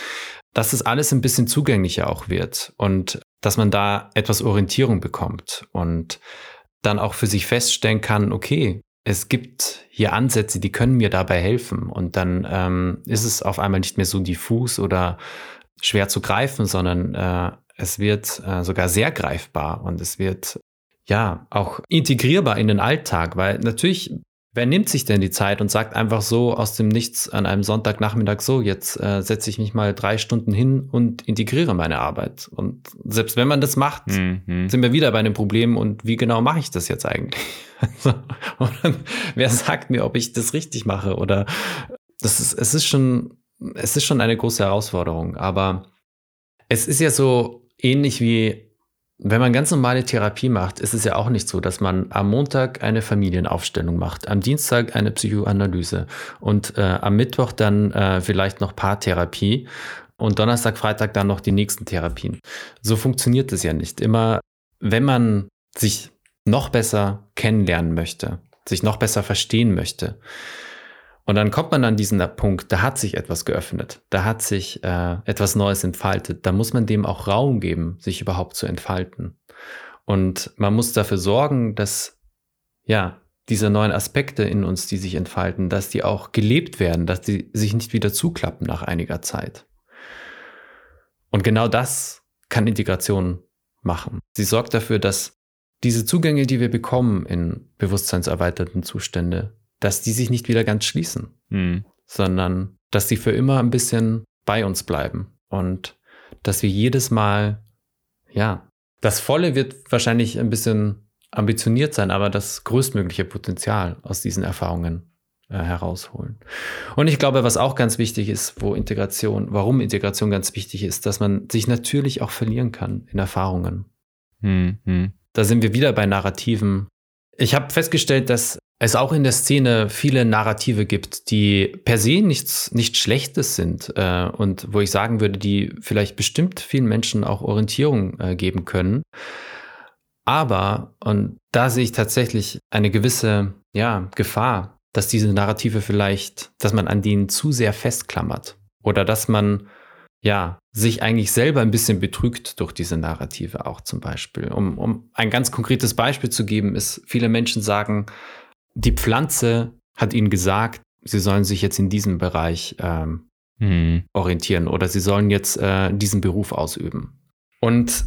dass es alles ein bisschen zugänglicher auch wird und dass man da etwas Orientierung bekommt und dann auch für sich feststellen kann, okay, es gibt hier Ansätze, die können mir dabei helfen. Und dann ähm, ist es auf einmal nicht mehr so diffus oder schwer zu greifen, sondern äh, es wird äh, sogar sehr greifbar und es wird ja auch integrierbar in den Alltag, weil natürlich Wer nimmt sich denn die Zeit und sagt einfach so aus dem Nichts an einem Sonntagnachmittag so, jetzt äh, setze ich mich mal drei Stunden hin und integriere meine Arbeit. Und selbst wenn man das macht, mhm. sind wir wieder bei einem Problem und wie genau mache ich das jetzt eigentlich? Also, wer sagt mir, ob ich das richtig mache? Oder das ist, es ist schon, es ist schon eine große Herausforderung. Aber es ist ja so ähnlich wie wenn man ganz normale Therapie macht, ist es ja auch nicht so, dass man am Montag eine Familienaufstellung macht, am Dienstag eine Psychoanalyse und äh, am Mittwoch dann äh, vielleicht noch Paartherapie und Donnerstag, Freitag dann noch die nächsten Therapien. So funktioniert es ja nicht. Immer, wenn man sich noch besser kennenlernen möchte, sich noch besser verstehen möchte, und dann kommt man an diesen Punkt, da hat sich etwas geöffnet, da hat sich äh, etwas Neues entfaltet. Da muss man dem auch Raum geben, sich überhaupt zu entfalten. Und man muss dafür sorgen, dass ja diese neuen Aspekte in uns, die sich entfalten, dass die auch gelebt werden, dass die sich nicht wieder zuklappen nach einiger Zeit. Und genau das kann Integration machen. Sie sorgt dafür, dass diese Zugänge, die wir bekommen in bewusstseinserweiterten Zustände, dass die sich nicht wieder ganz schließen, mhm. sondern dass sie für immer ein bisschen bei uns bleiben und dass wir jedes Mal, ja, Das Volle wird wahrscheinlich ein bisschen ambitioniert sein, aber das größtmögliche Potenzial aus diesen Erfahrungen äh, herausholen. Und ich glaube, was auch ganz wichtig ist, wo Integration, warum Integration ganz wichtig ist, dass man sich natürlich auch verlieren kann in Erfahrungen. Mhm. Da sind wir wieder bei Narrativen. Ich habe festgestellt, dass es auch in der Szene viele Narrative gibt, die per se nichts, nichts Schlechtes sind äh, und wo ich sagen würde, die vielleicht bestimmt vielen Menschen auch Orientierung äh, geben können. Aber, und da sehe ich tatsächlich eine gewisse ja, Gefahr, dass diese Narrative vielleicht, dass man an denen zu sehr festklammert oder dass man ja sich eigentlich selber ein bisschen betrügt durch diese Narrative auch zum Beispiel. Um, um ein ganz konkretes Beispiel zu geben, ist, viele Menschen sagen, die Pflanze hat ihnen gesagt, sie sollen sich jetzt in diesem Bereich ähm, mhm. orientieren oder sie sollen jetzt äh, diesen Beruf ausüben. Und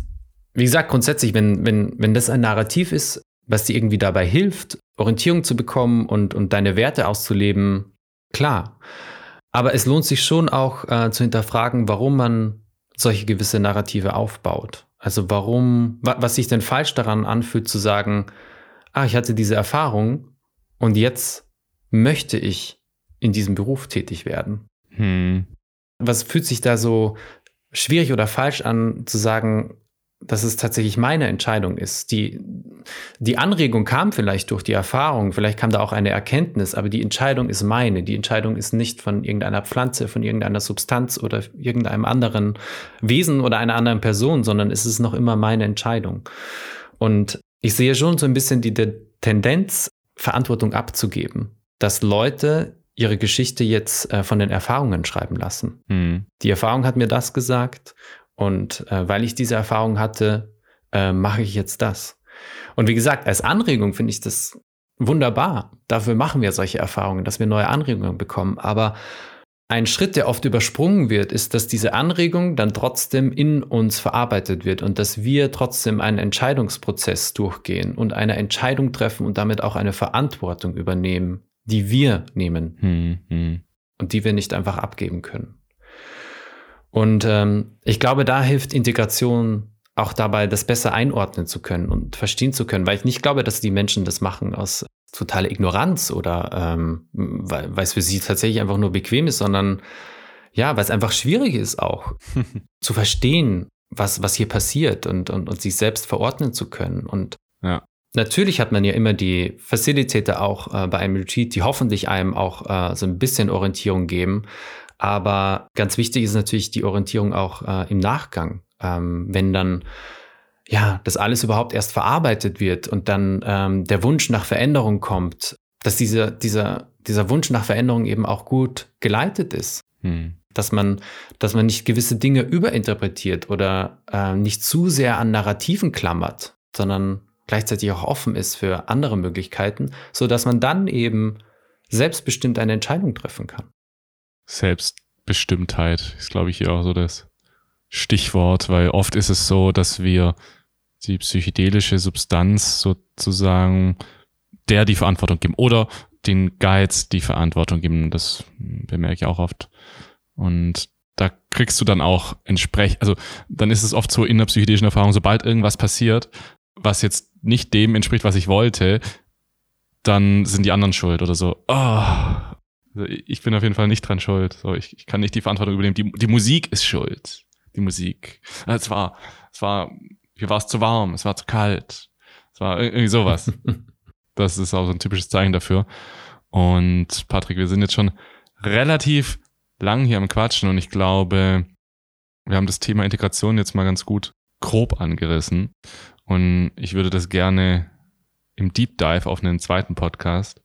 wie gesagt, grundsätzlich, wenn, wenn, wenn das ein Narrativ ist, was dir irgendwie dabei hilft, Orientierung zu bekommen und, und deine Werte auszuleben, klar. Aber es lohnt sich schon auch äh, zu hinterfragen, warum man solche gewisse Narrative aufbaut. Also warum, wa was sich denn falsch daran anfühlt zu sagen, ah, ich hatte diese Erfahrung und jetzt möchte ich in diesem Beruf tätig werden. Hm. Was fühlt sich da so schwierig oder falsch an zu sagen, dass es tatsächlich meine Entscheidung ist. Die, die Anregung kam vielleicht durch die Erfahrung, vielleicht kam da auch eine Erkenntnis, aber die Entscheidung ist meine. Die Entscheidung ist nicht von irgendeiner Pflanze, von irgendeiner Substanz oder irgendeinem anderen Wesen oder einer anderen Person, sondern es ist noch immer meine Entscheidung. Und ich sehe schon so ein bisschen die Tendenz, Verantwortung abzugeben, dass Leute ihre Geschichte jetzt äh, von den Erfahrungen schreiben lassen. Mhm. Die Erfahrung hat mir das gesagt und äh, weil ich diese Erfahrung hatte, äh, mache ich jetzt das. Und wie gesagt, als Anregung finde ich das wunderbar. Dafür machen wir solche Erfahrungen, dass wir neue Anregungen bekommen. Aber ein Schritt, der oft übersprungen wird, ist, dass diese Anregung dann trotzdem in uns verarbeitet wird und dass wir trotzdem einen Entscheidungsprozess durchgehen und eine Entscheidung treffen und damit auch eine Verantwortung übernehmen, die wir nehmen hm, hm. und die wir nicht einfach abgeben können. Und ähm, ich glaube, da hilft Integration auch dabei, das besser einordnen zu können und verstehen zu können, weil ich nicht glaube, dass die Menschen das machen aus totaler Ignoranz oder ähm, weil, weil es für sie tatsächlich einfach nur bequem ist, sondern ja, weil es einfach schwierig ist auch zu verstehen, was, was hier passiert und, und, und sich selbst verordnen zu können. Und ja. natürlich hat man ja immer die Facilitator auch äh, bei einem Retreat, die hoffentlich einem auch äh, so ein bisschen Orientierung geben. Aber ganz wichtig ist natürlich die Orientierung auch äh, im Nachgang, ähm, wenn dann ja das alles überhaupt erst verarbeitet wird und dann ähm, der Wunsch nach Veränderung kommt, dass dieser, dieser, dieser Wunsch nach Veränderung eben auch gut geleitet ist. Hm. Dass man, dass man nicht gewisse Dinge überinterpretiert oder äh, nicht zu sehr an Narrativen klammert, sondern gleichzeitig auch offen ist für andere Möglichkeiten, so dass man dann eben selbstbestimmt eine Entscheidung treffen kann. Selbstbestimmtheit ist, glaube ich, hier auch so das Stichwort, weil oft ist es so, dass wir die psychedelische Substanz sozusagen der die Verantwortung geben oder den Guides die Verantwortung geben. Das bemerke ich auch oft. Und da kriegst du dann auch entsprechend, also dann ist es oft so in der psychedelischen Erfahrung, sobald irgendwas passiert, was jetzt nicht dem entspricht, was ich wollte, dann sind die anderen schuld oder so. Oh, also ich bin auf jeden Fall nicht dran schuld. So, ich, ich kann nicht die Verantwortung übernehmen. Die, die Musik ist schuld. Die Musik. Es war, es war, hier war es zu warm, es war zu kalt. Es war irgendwie sowas. das ist auch so ein typisches Zeichen dafür. Und Patrick, wir sind jetzt schon relativ lang hier am Quatschen und ich glaube, wir haben das Thema Integration jetzt mal ganz gut grob angerissen. Und ich würde das gerne im Deep Dive auf einen zweiten Podcast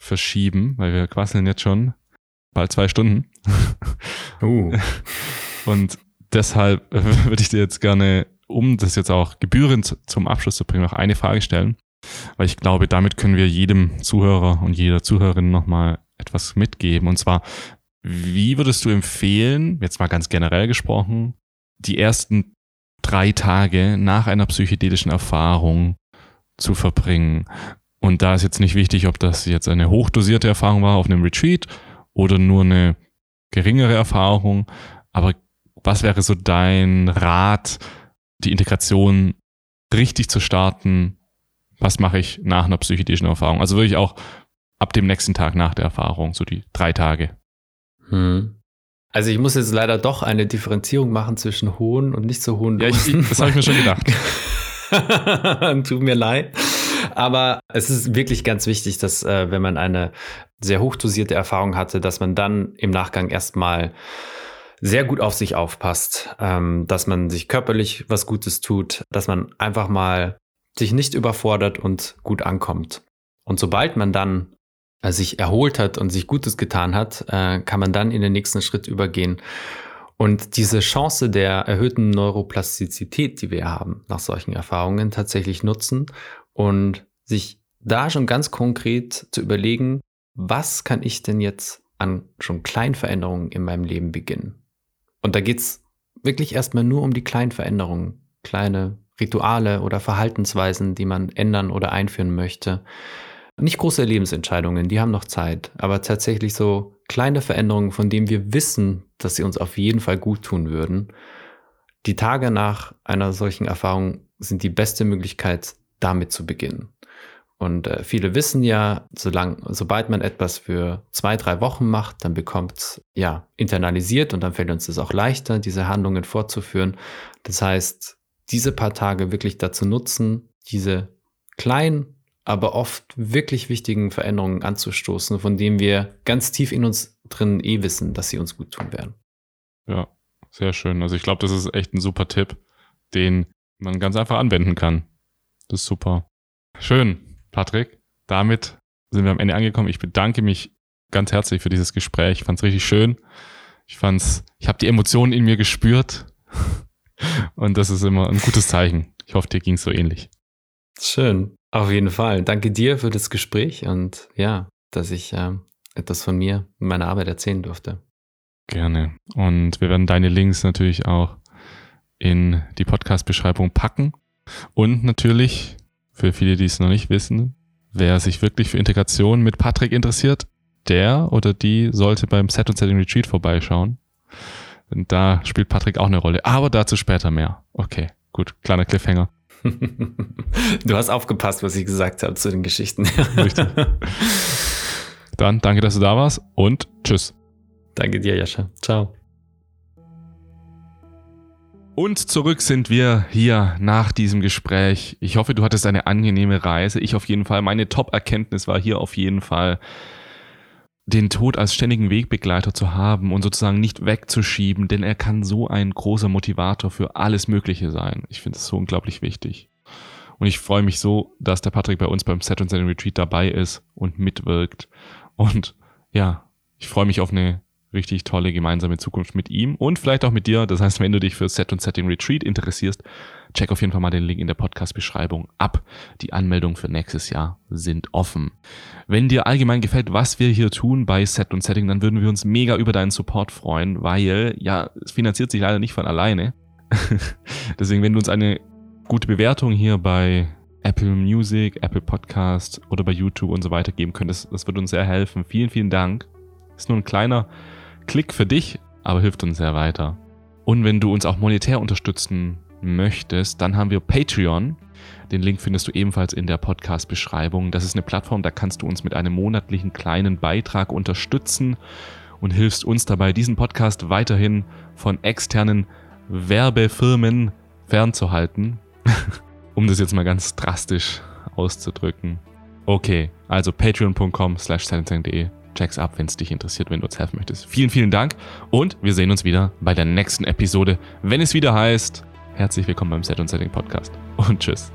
verschieben, weil wir quasseln jetzt schon bald zwei Stunden. Uh. Und deshalb würde ich dir jetzt gerne, um das jetzt auch gebührend zum Abschluss zu bringen, noch eine Frage stellen, weil ich glaube, damit können wir jedem Zuhörer und jeder Zuhörerin nochmal etwas mitgeben. Und zwar, wie würdest du empfehlen, jetzt mal ganz generell gesprochen, die ersten drei Tage nach einer psychedelischen Erfahrung zu verbringen? Und da ist jetzt nicht wichtig, ob das jetzt eine hochdosierte Erfahrung war auf einem Retreat oder nur eine geringere Erfahrung. Aber was wäre so dein Rat, die Integration richtig zu starten, was mache ich nach einer psychedelischen Erfahrung? Also wirklich auch ab dem nächsten Tag nach der Erfahrung, so die drei Tage. Hm. Also ich muss jetzt leider doch eine Differenzierung machen zwischen hohen und nicht so hohen Dosen. Ja, ich, das habe ich mir schon gedacht. Tut mir leid. Aber es ist wirklich ganz wichtig, dass äh, wenn man eine sehr hochdosierte Erfahrung hatte, dass man dann im Nachgang erstmal sehr gut auf sich aufpasst, ähm, dass man sich körperlich was Gutes tut, dass man einfach mal sich nicht überfordert und gut ankommt. Und sobald man dann äh, sich erholt hat und sich Gutes getan hat, äh, kann man dann in den nächsten Schritt übergehen. Und diese Chance der erhöhten Neuroplastizität, die wir haben nach solchen Erfahrungen, tatsächlich nutzen und sich da schon ganz konkret zu überlegen, was kann ich denn jetzt an schon kleinen Veränderungen in meinem Leben beginnen? Und da geht es wirklich erstmal nur um die kleinen Veränderungen, kleine Rituale oder Verhaltensweisen, die man ändern oder einführen möchte. Nicht große Lebensentscheidungen, die haben noch Zeit, aber tatsächlich so kleine Veränderungen, von denen wir wissen, dass sie uns auf jeden Fall gut tun würden. Die Tage nach einer solchen Erfahrung sind die beste Möglichkeit, damit zu beginnen. Und äh, viele wissen ja, solang, sobald man etwas für zwei, drei Wochen macht, dann bekommt es ja internalisiert und dann fällt uns es auch leichter, diese Handlungen fortzuführen. Das heißt, diese paar Tage wirklich dazu nutzen, diese kleinen, aber oft wirklich wichtigen Veränderungen anzustoßen, von denen wir ganz tief in uns drin eh wissen, dass sie uns gut tun werden. Ja, sehr schön. Also ich glaube, das ist echt ein super Tipp, den man ganz einfach anwenden kann. Das ist super. Schön, Patrick. Damit sind wir am Ende angekommen. Ich bedanke mich ganz herzlich für dieses Gespräch. Ich fand es richtig schön. Ich fand's, ich habe die Emotionen in mir gespürt. Und das ist immer ein gutes Zeichen. Ich hoffe, dir ging es so ähnlich. Schön, auf jeden Fall. Danke dir für das Gespräch und ja, dass ich äh, etwas von mir und meiner Arbeit erzählen durfte. Gerne. Und wir werden deine Links natürlich auch in die Podcast-Beschreibung packen. Und natürlich, für viele, die es noch nicht wissen, wer sich wirklich für Integration mit Patrick interessiert, der oder die sollte beim Set und Setting Retreat vorbeischauen. Und da spielt Patrick auch eine Rolle. Aber dazu später mehr. Okay, gut. Kleiner Cliffhanger. du hast aufgepasst, was ich gesagt habe zu den Geschichten. Richtig. Dann danke, dass du da warst und tschüss. Danke dir, Jascha. Ciao. Und zurück sind wir hier nach diesem Gespräch. Ich hoffe, du hattest eine angenehme Reise. Ich auf jeden Fall. Meine Top-Erkenntnis war hier auf jeden Fall, den Tod als ständigen Wegbegleiter zu haben und sozusagen nicht wegzuschieben, denn er kann so ein großer Motivator für alles Mögliche sein. Ich finde es so unglaublich wichtig. Und ich freue mich so, dass der Patrick bei uns beim Set und Setting Retreat dabei ist und mitwirkt. Und ja, ich freue mich auf eine richtig tolle gemeinsame Zukunft mit ihm und vielleicht auch mit dir. Das heißt, wenn du dich für Set und Setting Retreat interessierst, check auf jeden Fall mal den Link in der Podcast-Beschreibung ab. Die Anmeldungen für nächstes Jahr sind offen. Wenn dir allgemein gefällt, was wir hier tun bei Set und Setting, dann würden wir uns mega über deinen Support freuen, weil ja, es finanziert sich leider nicht von alleine. Deswegen, wenn du uns eine gute Bewertung hier bei Apple Music, Apple Podcast oder bei YouTube und so weiter geben könntest, das würde uns sehr helfen. Vielen, vielen Dank. Ist nur ein kleiner Klick für dich, aber hilft uns sehr weiter. Und wenn du uns auch monetär unterstützen möchtest, dann haben wir Patreon. Den Link findest du ebenfalls in der Podcast-Beschreibung. Das ist eine Plattform, da kannst du uns mit einem monatlichen kleinen Beitrag unterstützen und hilfst uns dabei, diesen Podcast weiterhin von externen Werbefirmen fernzuhalten. um das jetzt mal ganz drastisch auszudrücken. Okay, also patreon.com slash check's ab, wenn es dich interessiert, wenn du uns helfen möchtest. Vielen, vielen Dank und wir sehen uns wieder bei der nächsten Episode, wenn es wieder heißt, herzlich willkommen beim Set und Setting Podcast und tschüss.